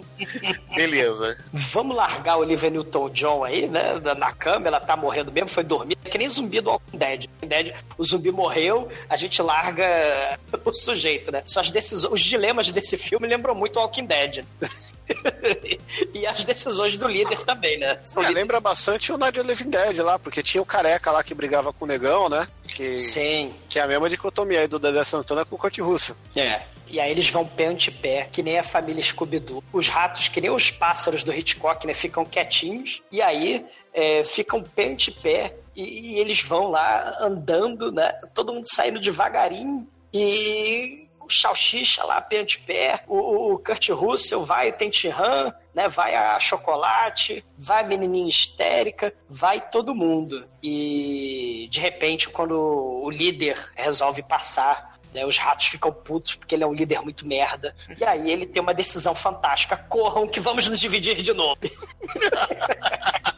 Speaker 5: beleza.
Speaker 4: Vamos largar o Olivia Newton-John aí, né? Na cama, ela tá morrendo mesmo, foi dormir. É que nem zumbi do Walking Dead. Walking Dead, o zumbi morreu, a gente larga o sujeito, né? Só as decisões, os dilemas desse filme lembram muito o Walking Dead. e as decisões do líder também, né? São
Speaker 6: É,
Speaker 4: líderes-
Speaker 6: lembra bastante o Night of Living Dead lá, porque tinha o careca lá que brigava com o negão, né? Que,
Speaker 4: Sim.
Speaker 6: que é a mesma dicotomia aí do Dedé Santana com o Kurt Russell.
Speaker 4: É. E aí eles vão pé ante pé, que nem a família Scooby-Doo. Os ratos, que nem os pássaros do Hitchcock, né? Ficam quietinhos. E aí é, ficam pé ante pé. E, e eles vão lá andando, né? Todo mundo saindo devagarinho. E o Salsicha lá pé ante pé. O, o Kurt Russell vai, tem Tihan, né? Vai a Chocolate, vai a menininha histérica, vai todo mundo. E de repente, quando o líder resolve passar né, os ratos ficam putos porque ele é um líder muito merda. E aí ele tem uma decisão fantástica: corram que vamos nos dividir de novo.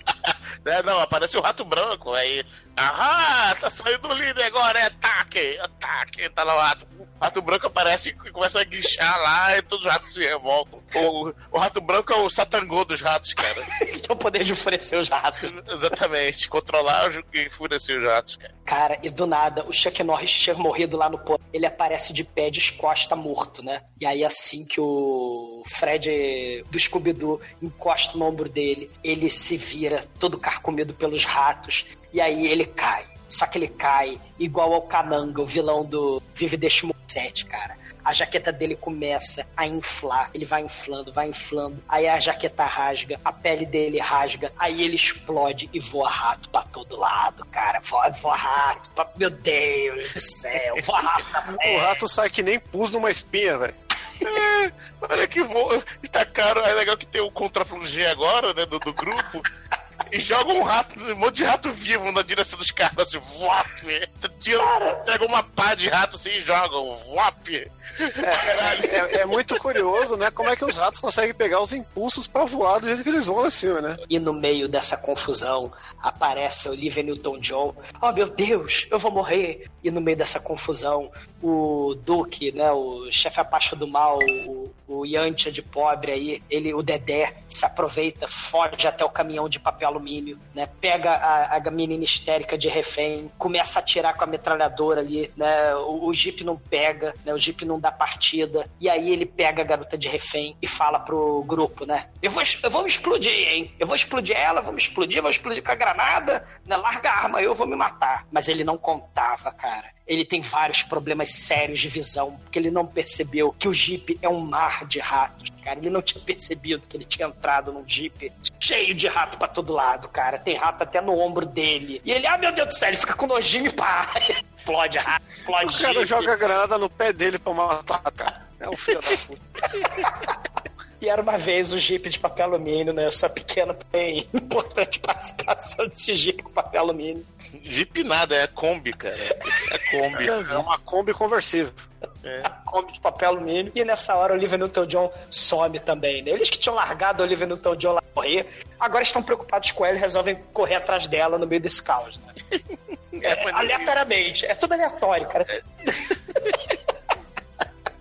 Speaker 5: É, não, aparece o rato branco, aí. Ahá, tá saindo o líder agora, é ataque, ataque, tá lá o rato. O rato branco aparece e começa a guinchar lá e todos os ratos se revoltam. O, o rato branco é o satangô dos ratos, cara.
Speaker 4: Ele tem o poder de enfurecer os ratos.
Speaker 5: Exatamente, controlar e enfurecer os ratos, cara.
Speaker 4: Cara, e do nada, o Chuck Norris tinha morrido lá no pôr. Ele aparece de pé, descosta, morto, né? E aí, assim que o Fred do Scooby-Doo encosta no ombro dele, ele se vira todo carcomido pelos ratos. E aí ele cai. Só que ele cai igual ao Cananga, o vilão do Vive Deixe Morrer, cara. A jaqueta dele começa a inflar, ele vai inflando, vai inflando. Aí a jaqueta rasga, a pele dele rasga, aí ele explode e voa rato pra todo lado, cara. Voa, voa rato, pra... meu Deus do céu, voa rato
Speaker 6: O rato sai que nem pus numa espinha, velho.
Speaker 5: É, olha que voa. E tá caro. É legal que tem o contra-plongé agora, né, do, do grupo. E joga um rato, um monte de rato vivo na direção dos caras, assim, vop! Tira, pega uma pá de rato assim e joga, vop!
Speaker 6: É, é muito curioso, né? Como é que os ratos conseguem pegar os impulsos pra voar do jeito que eles vão filme, né?
Speaker 4: E no meio dessa confusão aparece a Olivia Newton-John. Oh meu Deus, eu vou morrer. E no meio dessa confusão, o Duke, né, o chefe apaixo do mal, o, o Yantia de pobre aí, ele, o Dedé, se aproveita, foge até o caminhão de papel alumínio, né? Pega a, a menina histérica de refém, começa a atirar com a metralhadora ali, né? O, o Jeep não pega, né? O Jeep não dá partida. E aí ele pega a garota de refém e fala pro grupo, né? Eu vou, eu vou me explodir, hein? Eu vou explodir ela, vou me explodir, vou explodir com a granada, né? Larga a arma, eu vou me matar. Mas ele não contava, cara. Ele tem vários problemas sérios de visão, porque ele não percebeu que o Jeep é um mar de ratos, cara. Ele não tinha percebido que ele tinha entrado num Jeep cheio de rato pra todo lado, cara. Tem rato até no ombro dele. E ele, ah, meu Deus do céu, ele fica com nojinho e pá. Explode explode
Speaker 6: O cara joga a granada no pé dele pra matar, cara. É um filho da puta.
Speaker 4: E era uma vez o Jeep de papel alumínio, né? Sua pequena, porém importante participação desse Jeep com papel alumínio.
Speaker 5: Jeep nada, é Kombi, cara. É Kombi.
Speaker 6: É uma Kombi conversível.
Speaker 4: A Kombi de papel alumínio. E nessa hora o Olivia Newton-John some também, né? Eles que tinham largado o Olivia Newton-John lá correr, agora estão preocupados com ela e resolvem correr atrás dela no meio desse caos, né? É, aleatoriamente. É tudo aleatório, cara.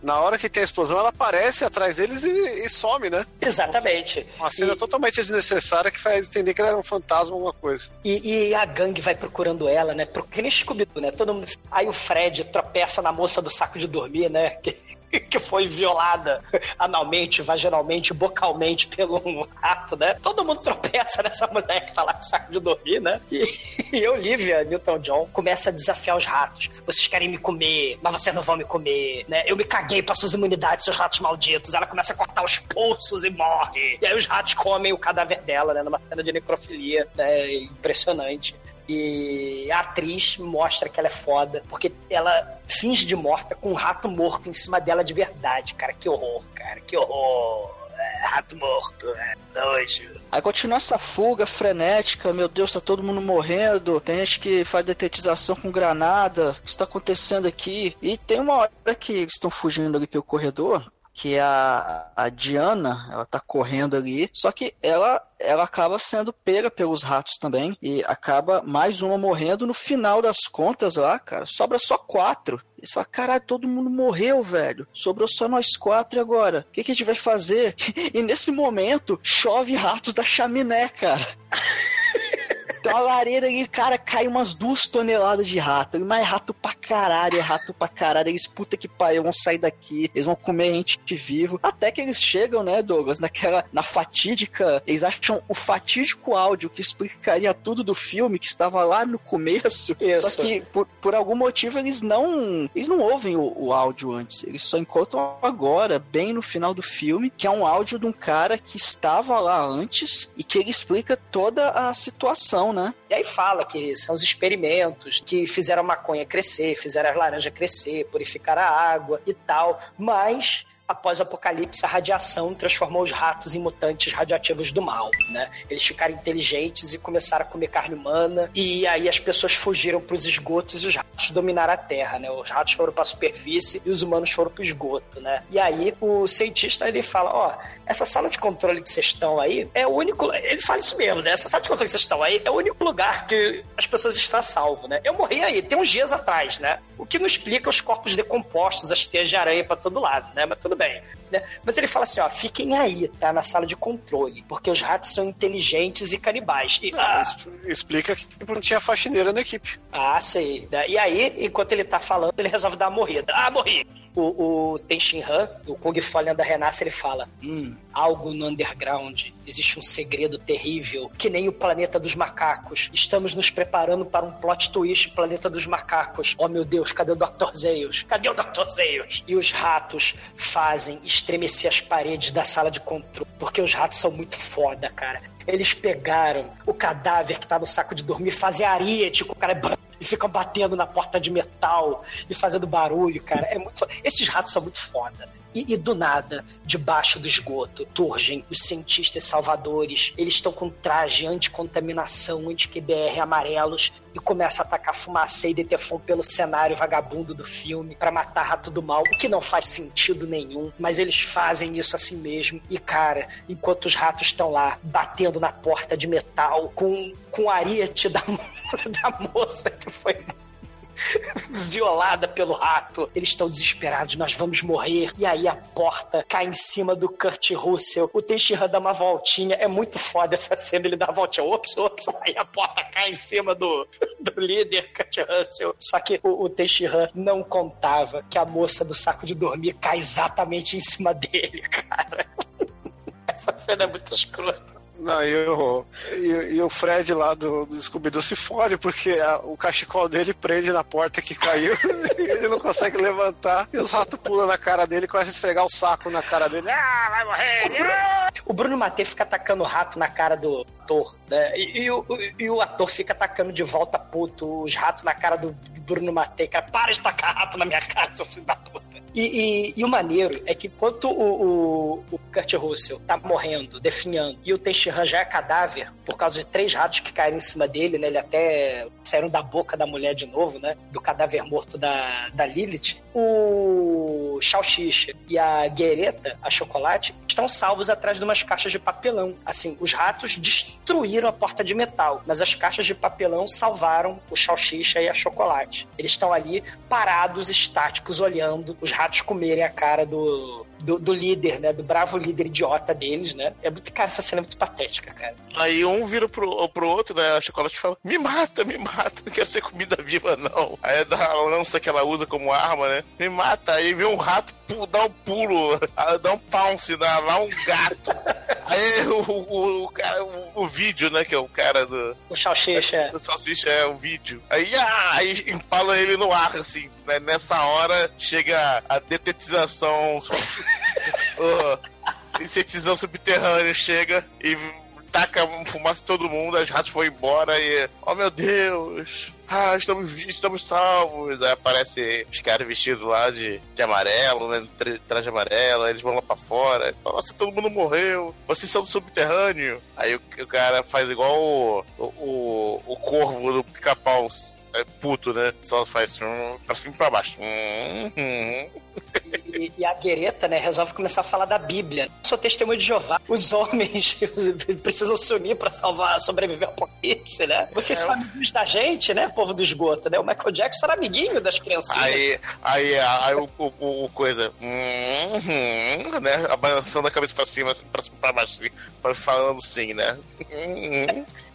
Speaker 6: Na hora que tem a explosão, ela aparece atrás deles e, e some, né?
Speaker 4: Exatamente.
Speaker 6: Uma cena
Speaker 4: E-
Speaker 6: totalmente desnecessária que faz entender que ela era um fantasma alguma coisa.
Speaker 4: E, e a gangue vai procurando ela, né? Pro- Que nem scooby né? Todo mundo... Aí o Fred tropeça na moça do saco de dormir, né? Que, que foi violada analmente, vaginalmente, bocalmente pelo um rato, né? Todo mundo tropeça nessa mulher que tá lá com saco de dormir, né? E, e Olivia Newton-John começa a desafiar os ratos. Vocês querem me comer, mas vocês não vão me comer, né? Eu me caguei pra suas imunidades, seus ratos malditos. Ela começa a cortar os pulsos e morre. E aí os ratos comem o cadáver dela, né? Numa cena de necrofilia, né? Impressionante. E a atriz mostra que ela é foda, porque ela finge de morta com um rato morto em cima dela de verdade, cara. Que horror, cara, que horror. É, rato morto, é nojo.
Speaker 8: Aí continua essa fuga frenética, meu Deus, tá todo mundo morrendo. Tem gente que faz detetização com granada. O que está acontecendo aqui? E tem uma hora que eles estão fugindo ali pelo corredor que a, a Diana, ela tá correndo ali, só que ela ela acaba sendo pega pelos ratos também e acaba mais uma morrendo no final das contas lá, cara, sobra só quatro. Eles falam, caralho, todo mundo morreu, velho. Sobrou só nós quatro e agora? O que, que a gente vai fazer? E nesse momento, chove ratos da chaminé, cara. Tem uma lareira ali, cara, cai umas duas toneladas de rato. Mas é rato pra caralho, é rato pra caralho. Eles, puta que pariu, vão sair daqui. Eles vão comer a gente vivo. Até que eles chegam, né, Douglas, naquela, na fatídica, eles acham o fatídico áudio que explicaria tudo do filme, que estava lá no começo.
Speaker 4: Isso.
Speaker 8: Só que, por, por algum motivo, eles não, eles não ouvem o, o áudio antes. Eles só encontram agora, bem no final do filme, que é um áudio de um cara que estava lá antes e que ele explica toda a situação, né?
Speaker 4: E aí fala que são os experimentos que fizeram a maconha crescer, fizeram a laranja crescer, purificaram a água e tal, mas após o apocalipse, a radiação transformou os ratos em mutantes radioativos do mal, né? Eles ficaram inteligentes e começaram a comer carne humana, e aí as pessoas fugiram para os esgotos e os ratos dominaram a Terra, né? Os ratos foram para a superfície e os humanos foram para o esgoto, né? E aí o cientista ele fala, ó, essa sala de controle que vocês estão aí é o único, ele fala isso mesmo, né? Essa sala de controle que vocês estão aí é o único lugar que as pessoas estão salvo, né? Eu morri aí, tem uns dias atrás, né? O que não explica os corpos decompostos, as teias de aranha para todo lado, né? Mas tudo bem. Né? Mas ele fala assim, ó, fiquem aí, tá? Na sala de controle, porque os ratos são inteligentes e canibais. E,
Speaker 6: Ah,
Speaker 4: ah,
Speaker 6: explica que não tinha faxineira na equipe.
Speaker 4: ah, sei. né? E aí, enquanto ele tá falando, ele resolve dar uma morrida. Ah, morri! O, o Ten Shin Han, o Kung Fu Lenda Renasce, ele fala: Hum, algo no underground. Existe um segredo terrível, que nem o planeta dos macacos. Estamos nos preparando para um plot twist planeta dos macacos. Oh meu Deus, cadê o Dr. Zeus? Cadê o Dr. Zeus? E os ratos fazem estremecer as paredes da sala de controle, porque os ratos são muito foda, cara. Eles pegaram o cadáver que tá no saco de dormir, fazem ariete com o cara branco e ficam batendo na porta de metal e fazendo barulho, cara. É muito. Esses ratos são muito foda. E, e do nada, debaixo do esgoto, surgem os cientistas salvadores. Eles estão com traje anti-contaminação, anti-QBR amarelos e começam a atacar fumacê e detefon pelo cenário vagabundo do filme para matar rato do mal, o que não faz sentido nenhum, mas eles fazem isso assim mesmo. E cara, enquanto os ratos estão lá batendo na porta de metal com, com o ariete da, da moça que foi violada pelo rato. Eles estão desesperados, nós vamos morrer. E aí a porta cai em cima do Kurt Russell. O Teixeira dá uma voltinha. É muito foda essa cena. Ele dá a voltinha. Ops, ops. Aí a porta cai em cima do, do líder, Kurt Russell. Só que o, o Teixeira não contava que a moça do saco de dormir cai exatamente em cima dele, cara. Essa cena é muito escrota.
Speaker 6: Não, e o, e, e o Fred lá do, do Scooby-Doo se fode porque a- o cachecol dele prende na porta que caiu e ele não consegue levantar. E os ratos pulam na cara dele e começam a esfregar o saco na cara dele. Ah, vai morrer!
Speaker 4: O Bruno Matei fica atacando o rato na cara do ator, né? E, e o, e o ator fica atacando de volta puto os ratos na cara do Bruno Matei. Cara, para de tacar rato na minha cara, seu filho da puta. E, e- e o maneiro é que enquanto o, o, o Kurt Russell tá morrendo, definhando, e o Teixeira já é cadáver, por causa de três ratos que caíram em cima dele, né? Ele até saíram da boca da mulher de novo, né? Do cadáver morto da, da Lilith. O Salsicha e a Guereta, a Chocolate, estão salvos atrás de umas caixas de papelão. Assim, os ratos destruíram a porta de metal, mas as caixas de papelão salvaram o Salsicha e a Chocolate. Eles estão ali parados, estáticos, olhando os ratos comerem a cara do, do, do líder, né? Do bravo líder idiota deles, né? É muito, cara, essa cena é muito patética, cara.
Speaker 5: Aí um vira pro, pro outro, né? A chocolate fala: Me mata, me mata, não quero ser comida viva, não. Aí é da lança que ela usa como arma, né? Me mata. Aí vem um rato, dá um pulo, dá um pounce, dá lá um gato. Aí o, o, o cara, o, o vídeo, né? Que é o cara do.
Speaker 4: O Salsicha.
Speaker 5: O salsicha é o vídeo. Aí, ah, aí empala ele no ar, assim. né? Nessa hora chega a detetização. Ô, Sintetização subterrânea chega e taca fumaça em todo mundo, os ratos vão embora e. Oh meu Deus! Ah, estamos, estamos salvos. Aí aparece os caras vestidos lá de, de amarelo, né? tra- Traje amarelo, eles vão lá pra fora. Fala, Nossa, todo mundo morreu. Vocês são do subterrâneo. Aí o, o cara faz igual o, o, o, o corvo do pica-pau. É puto, né? Só faz um pra cima e pra baixo. Hum, hum.
Speaker 4: E, e a Guereta, né, resolve começar a falar da Bíblia. Sou testemunho de Jeová. Os homens precisam se unir pra salvar, sobreviver ao apocalipse, né? Vocês são amigos da gente, né, povo do esgoto, né? O Michael Jackson era amiguinho das criancinhas.
Speaker 5: Aí, aí, aí o, o, o- coisa, hum, hum, né? Balançando a cabeça pra cima, assim, pra cima pra baixo, assim, falando sim, né?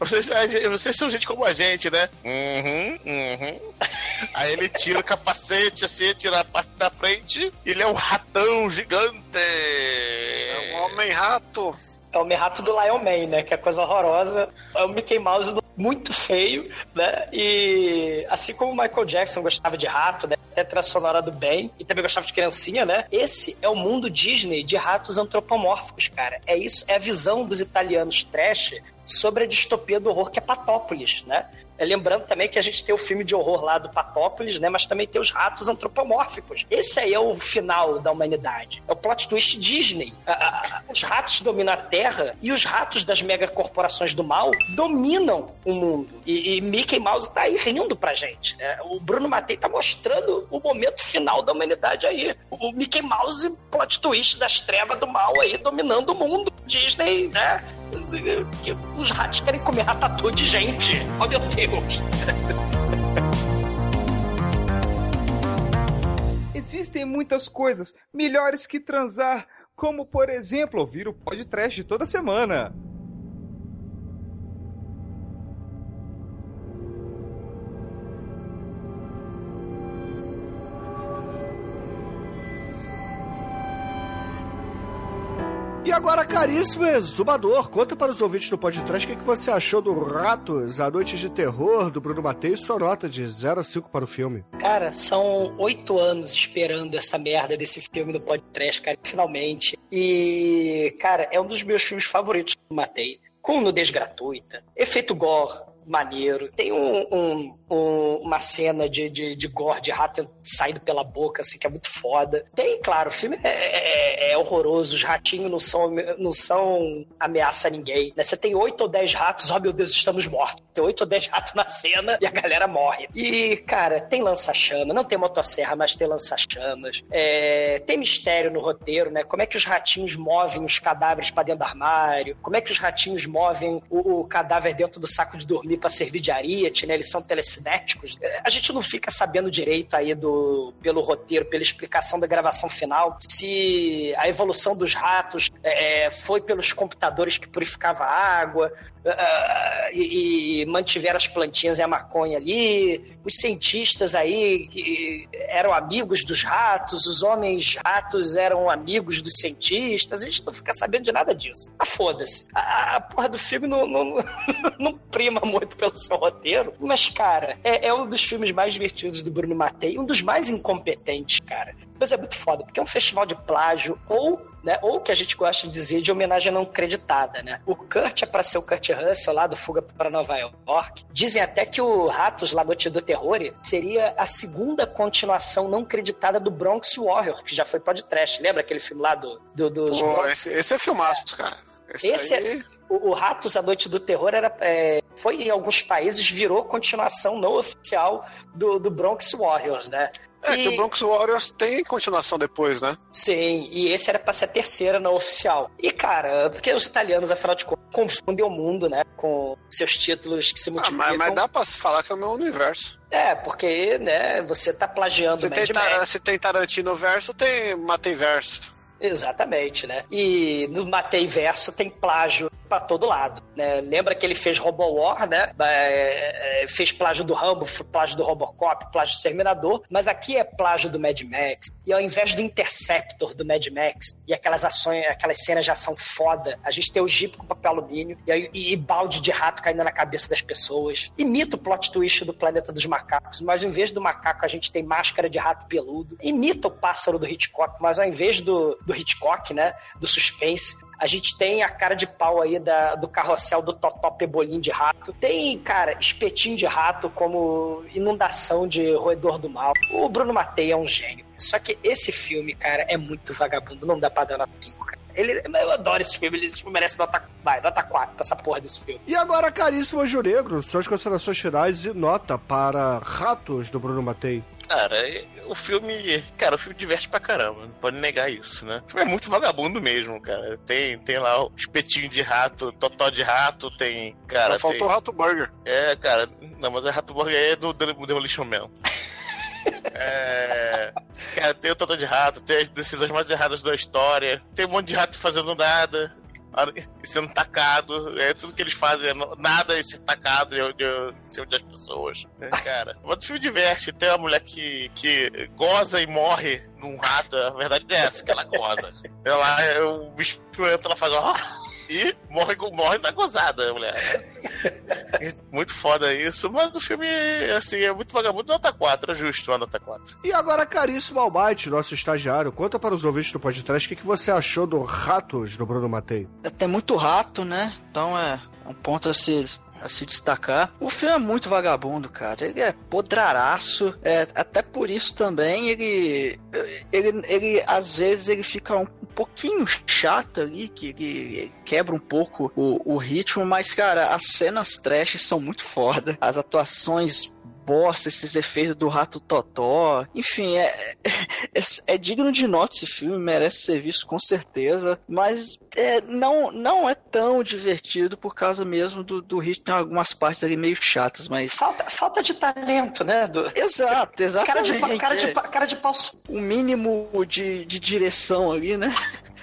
Speaker 5: Vocês, vocês são gente como a gente, né? Uhum, uhum. Aí ele tira o capacete, assim, tira a parte da frente, e ele é um ratão gigante.
Speaker 6: É um homem-rato.
Speaker 4: É o Merrato do Lion Man, né? Que é coisa horrorosa. É o Mickey Mouse muito feio, né? E assim como o Michael Jackson gostava de rato, né? Até trilha sonora do bem, e também gostava de criancinha, né? Esse é o mundo Disney de ratos antropomórficos, cara. É isso, é a visão dos italianos trash sobre a distopia do horror que é Patópolis, né? É, Lembrando também que a gente tem o filme de horror lá do Patópolis, né? Mas também tem os ratos antropomórficos. Esse aí é o final da humanidade. É o plot twist Disney. Os ratos dominam a Terra e os ratos das megacorporações do mal dominam o mundo. E, e Mickey Mouse tá aí rindo pra gente. né? O Bruno Matei tá mostrando o momento final da humanidade aí. O Mickey Mouse, plot twist das trevas do mal aí, dominando o mundo. Disney, né? Os ratos querem comer ratatouille de gente. Oh, meu Deus.
Speaker 10: Existem muitas coisas melhores que transar, como por exemplo ouvir o podcast toda semana.
Speaker 3: E agora, caríssimo exumador, conta para os ouvintes do podcast o que, que você achou do Ratos, A Noite de Terror, do Bruno Mateus, sua nota de 0 a 5 para o filme.
Speaker 4: Cara, são oito anos esperando essa merda desse filme do podcast, cara, finalmente. E, cara, é um dos meus filmes favoritos eu matei. Com nudez gratuita, efeito gore maneiro. Tem um, um- um- uma cena de, de, de gore de rato saindo pela boca, assim, que é muito foda. Tem, claro, o filme é, é- é horroroso, os ratinhos não são, não são ameaça a ninguém. né? Você tem oito ou dez ratos, oh meu Deus, estamos mortos. Tem oito ou dez ratos na cena e a galera morre. E, cara, tem lança-chama, não tem motosserra, mas tem lança-chamas. É, tem mistério no roteiro, né? Como é que os ratinhos movem os cadáveres pra dentro do armário? Como é que os ratinhos movem o, o cadáver dentro do saco de dormir pra servir de ariete, né? Eles são telecinéticos. É, A gente não fica sabendo direito aí do pelo roteiro, pela explicação da gravação final, se a evolução dos ratos é, foi pelos computadores que purificavam a água ah, e, e mantiveram as plantinhas e a maconha ali, os cientistas aí que eram amigos dos ratos, os homens ratos eram amigos dos cientistas, a gente não fica sabendo de nada disso. Ah, foda-se. A, a porra do filme não, não, não prima muito pelo seu roteiro, mas, cara, é, é um dos filmes mais divertidos do Bruno Matei, um dos mais incompetentes, cara. Mas é muito foda, porque é um festival de plágio ou né? Ou o que a gente gosta de dizer de homenagem não creditada, né? O Kurt é pra ser o Kurt Russell lá do Fuga para Nova York. Dizem até que o Ratos, La Noite do Terror, seria a segunda continuação não creditada do Bronx Warrior, que já foi podcast. Lembra aquele filme lá do, do, dos
Speaker 6: Pô, esse, esse é filmaço, cara. Esse,
Speaker 4: Esse
Speaker 6: aí...
Speaker 4: é, o, o Ratos, a Noite do Terror, era, é, foi em alguns países, virou continuação não oficial do, do Bronx Warriors, né?
Speaker 6: É que o Bronx Warriors tem continuação depois, né?
Speaker 4: Sim, e esse era pra ser a terceira não oficial. E, cara, porque os italianos, afinal de contas, confundem o mundo, né? Com seus títulos que se
Speaker 6: Ah,
Speaker 4: multiplicam.
Speaker 6: mas, mas dá pra se falar que é o meu universo.
Speaker 4: É, porque, né, você tá plagiando
Speaker 6: Se
Speaker 4: Mad
Speaker 6: tem, tar- se tem Tarantino verso, tem Matei verso.
Speaker 4: Exatamente, né? E no Matei Verso tem plágio pra todo lado, né? Lembra que ele fez Robo War, né? É, é, fez plágio do Rambo, plágio do Robocop, plágio do Exterminador, mas aqui é plágio do Mad Max. E ao invés do Interceptor do Mad Max e aquelas ações, aquelas cenas de ação foda, a gente tem o Jeep com papel alumínio e, e- e balde de rato caindo na cabeça das pessoas. Imita o plot twist do Planeta dos Macacos, mas ao invés do macaco a gente tem máscara de rato peludo. Imita o pássaro do Hitchcock, mas ao invés do, do Hitchcock, né, do suspense, A gente tem a cara de pau aí da, do carrossel do Totó Pebolim de rato. Tem, cara, espetinho de rato como inundação de roedor do mal. O Bruno Matei é um gênio. Só que esse filme, cara, é muito vagabundo. Não dá pra dar nota 5, cara. Ele, eu adoro esse filme, ele filme merece nota, vai, nota 4 pra essa porra desse filme.
Speaker 3: E agora, caríssimo Anjo Negro, suas considerações finais e nota para Ratos do Bruno Matei.
Speaker 5: Cara, o filme. Cara, o filme diverte pra caramba. Não pode negar isso, né? O filme é muito vagabundo mesmo, cara. Tem, tem lá o espetinho de rato, totó de rato, tem. Cara,
Speaker 6: Só faltou
Speaker 5: tem...
Speaker 6: o Rato Burger.
Speaker 5: É, cara. Não, mas o Rato Burger é do Demolition Man. É... Cara, tem o Totó de Rato, tem as decisões mais erradas da história, tem um monte de rato fazendo nada, sendo tacado, é tudo que eles fazem, é nada é ser tacado de, de, em cima das pessoas. É, cara, o filme diverte, tem uma mulher que, que goza e morre num rato, a verdade é essa, que ela goza. Ela, o bicho entra, ela faz, ó e morre, morre na gozada, mulher. muito foda isso, mas o filme, assim, é muito vagabundo. Nota 4, é justo a nota 4.
Speaker 3: E agora, caríssimo Albite, nosso estagiário, conta para os ouvintes do podcast o que, que você achou do Ratos do Bruno Matei.
Speaker 8: Tem muito rato, né? Então é um ponto a se a se destacar. O filme é muito vagabundo, cara. Ele é podraraço. É, até por isso também ele, ele, ele às vezes ele fica um pouquinho chato ali, que ele quebra um pouco o, o ritmo, mas cara, as cenas trash são muito foda. As atuações bosta, esses efeitos do rato totó. Enfim, é, é, é, digno de nota esse filme, merece ser visto com certeza, mas é, não, não é tão divertido por causa mesmo do, do ritmo, tem algumas partes ali meio chatas, mas...
Speaker 4: Falta, falta de talento, né? Do...
Speaker 8: Exato, exatamente.
Speaker 4: Cara de, cara de, cara de pau...
Speaker 8: O mínimo de, de direção ali, né?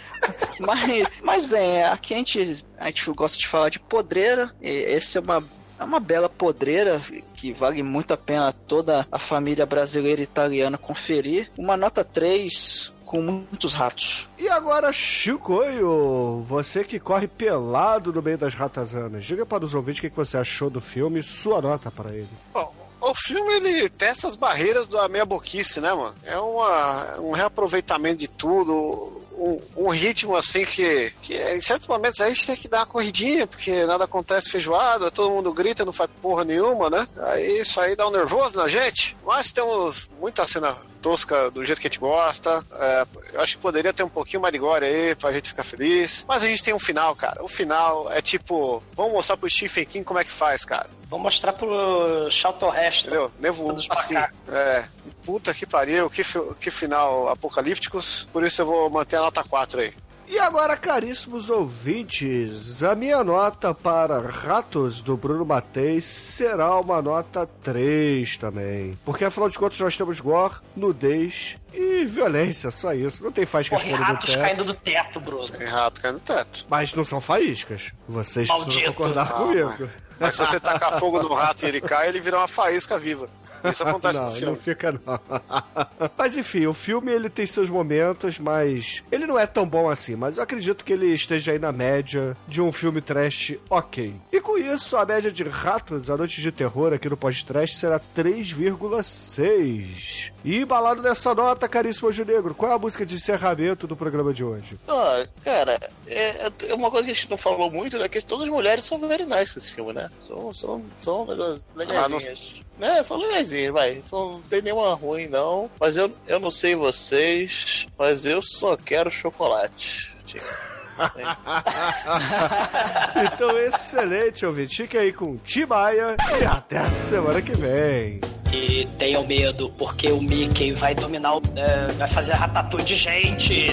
Speaker 8: mas, mas bem, aqui a gente, a gente gosta de falar de podreira. Esse é uma é uma bela podreira que vale muito a pena toda a família brasileira e italiana conferir. Uma nota 3 com muitos ratos.
Speaker 3: E agora, Chicoio, você que corre pelado no meio das ratazanas, diga para os ouvintes o que você achou do filme e sua nota para ele.
Speaker 6: Bom, o filme ele tem essas barreiras da meia boquice, né, mano? É uma, um reaproveitamento de tudo um, um, ritmo assim que, que em certos momentos a gente tem que dar uma corridinha, porque nada acontece feijoada, todo mundo grita, não faz porra nenhuma, né? Aí isso aí dá um nervoso na gente. Mas temos muita cena tosca do jeito que a gente gosta. É, eu acho que poderia ter um pouquinho mais de glória aí pra gente ficar feliz. Mas a gente tem um final, cara. O final é tipo, vamos mostrar pro Stephen King como é que faz, cara.
Speaker 4: Vamos mostrar pro Charlton Heston.
Speaker 6: Entendeu? Nevo, assim, é, puta que pariu, que, que final apocalípticos. Por isso eu vou manter a nota 4 aí.
Speaker 3: E agora, caríssimos ouvintes, a minha nota para Ratos do Bruno Mateis será uma nota 3 também. Porque afinal de contas nós temos gore, nudez e violência, só isso. Não tem faíscas
Speaker 4: caindo do teto. ratos caindo do teto, Bruno.
Speaker 6: Tem rato caindo do teto.
Speaker 3: Mas não são faíscas. Vocês Maldito. precisam concordar ah, comigo.
Speaker 6: Mas, mas se você tacar fogo no rato e ele cai, ele vira uma faísca viva. Isso acontece
Speaker 3: não,
Speaker 6: no filme.
Speaker 3: Não fica, não. mas enfim, o filme ele tem seus momentos, mas ele não é tão bom assim. Mas eu acredito que ele esteja aí na média de um filme trash ok. E com isso, a média de ratos a noite de terror aqui no pós-trash será 3,6. E embalado nessa nota, caríssimo Anjo Negro, qual é a música de encerramento do programa de hoje?
Speaker 5: Ah, cara, é, é uma coisa que a gente não falou muito, né? Que todas as mulheres são very nice nesse filme, né? São, são, são legais. Ah, não... Né, são legaisinhas, vai. Não tem nenhuma ruim, não. Mas eu, eu não sei vocês, mas eu só quero chocolate.
Speaker 3: então, excelente, ouvinte. Fique aí com Timaya e até a semana que vem.
Speaker 4: E tenham medo, porque o Mickey vai dominar o. É, vai fazer a ratatouille de gente.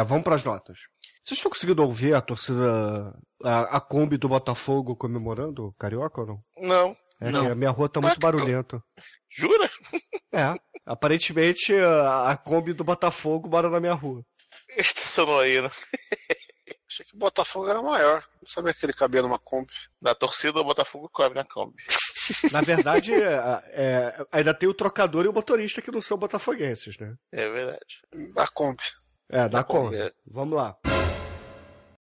Speaker 3: É, vamos pras notas. Vocês estão conseguindo ouvir a torcida, a, a Kombi do Botafogo comemorando o Carioca ou não?
Speaker 5: Não.
Speaker 3: É
Speaker 5: Não.
Speaker 3: que a minha rua tá muito barulhenta.
Speaker 5: Jura?
Speaker 3: É, aparentemente a, a Kombi do Botafogo mora na minha rua.
Speaker 5: Estacionou aí, né?
Speaker 6: Achei que o Botafogo era maior. Não sabia que ele cabia numa Kombi.
Speaker 5: Na torcida, o Botafogo cobre na Kombi.
Speaker 3: Na verdade, é, é, ainda tem o trocador e o motorista que não são botafoguenses, né?
Speaker 5: É verdade.
Speaker 6: Da Kombi.
Speaker 3: É,
Speaker 5: Kombi,
Speaker 3: Kombi.
Speaker 5: é.
Speaker 3: Vamos lá.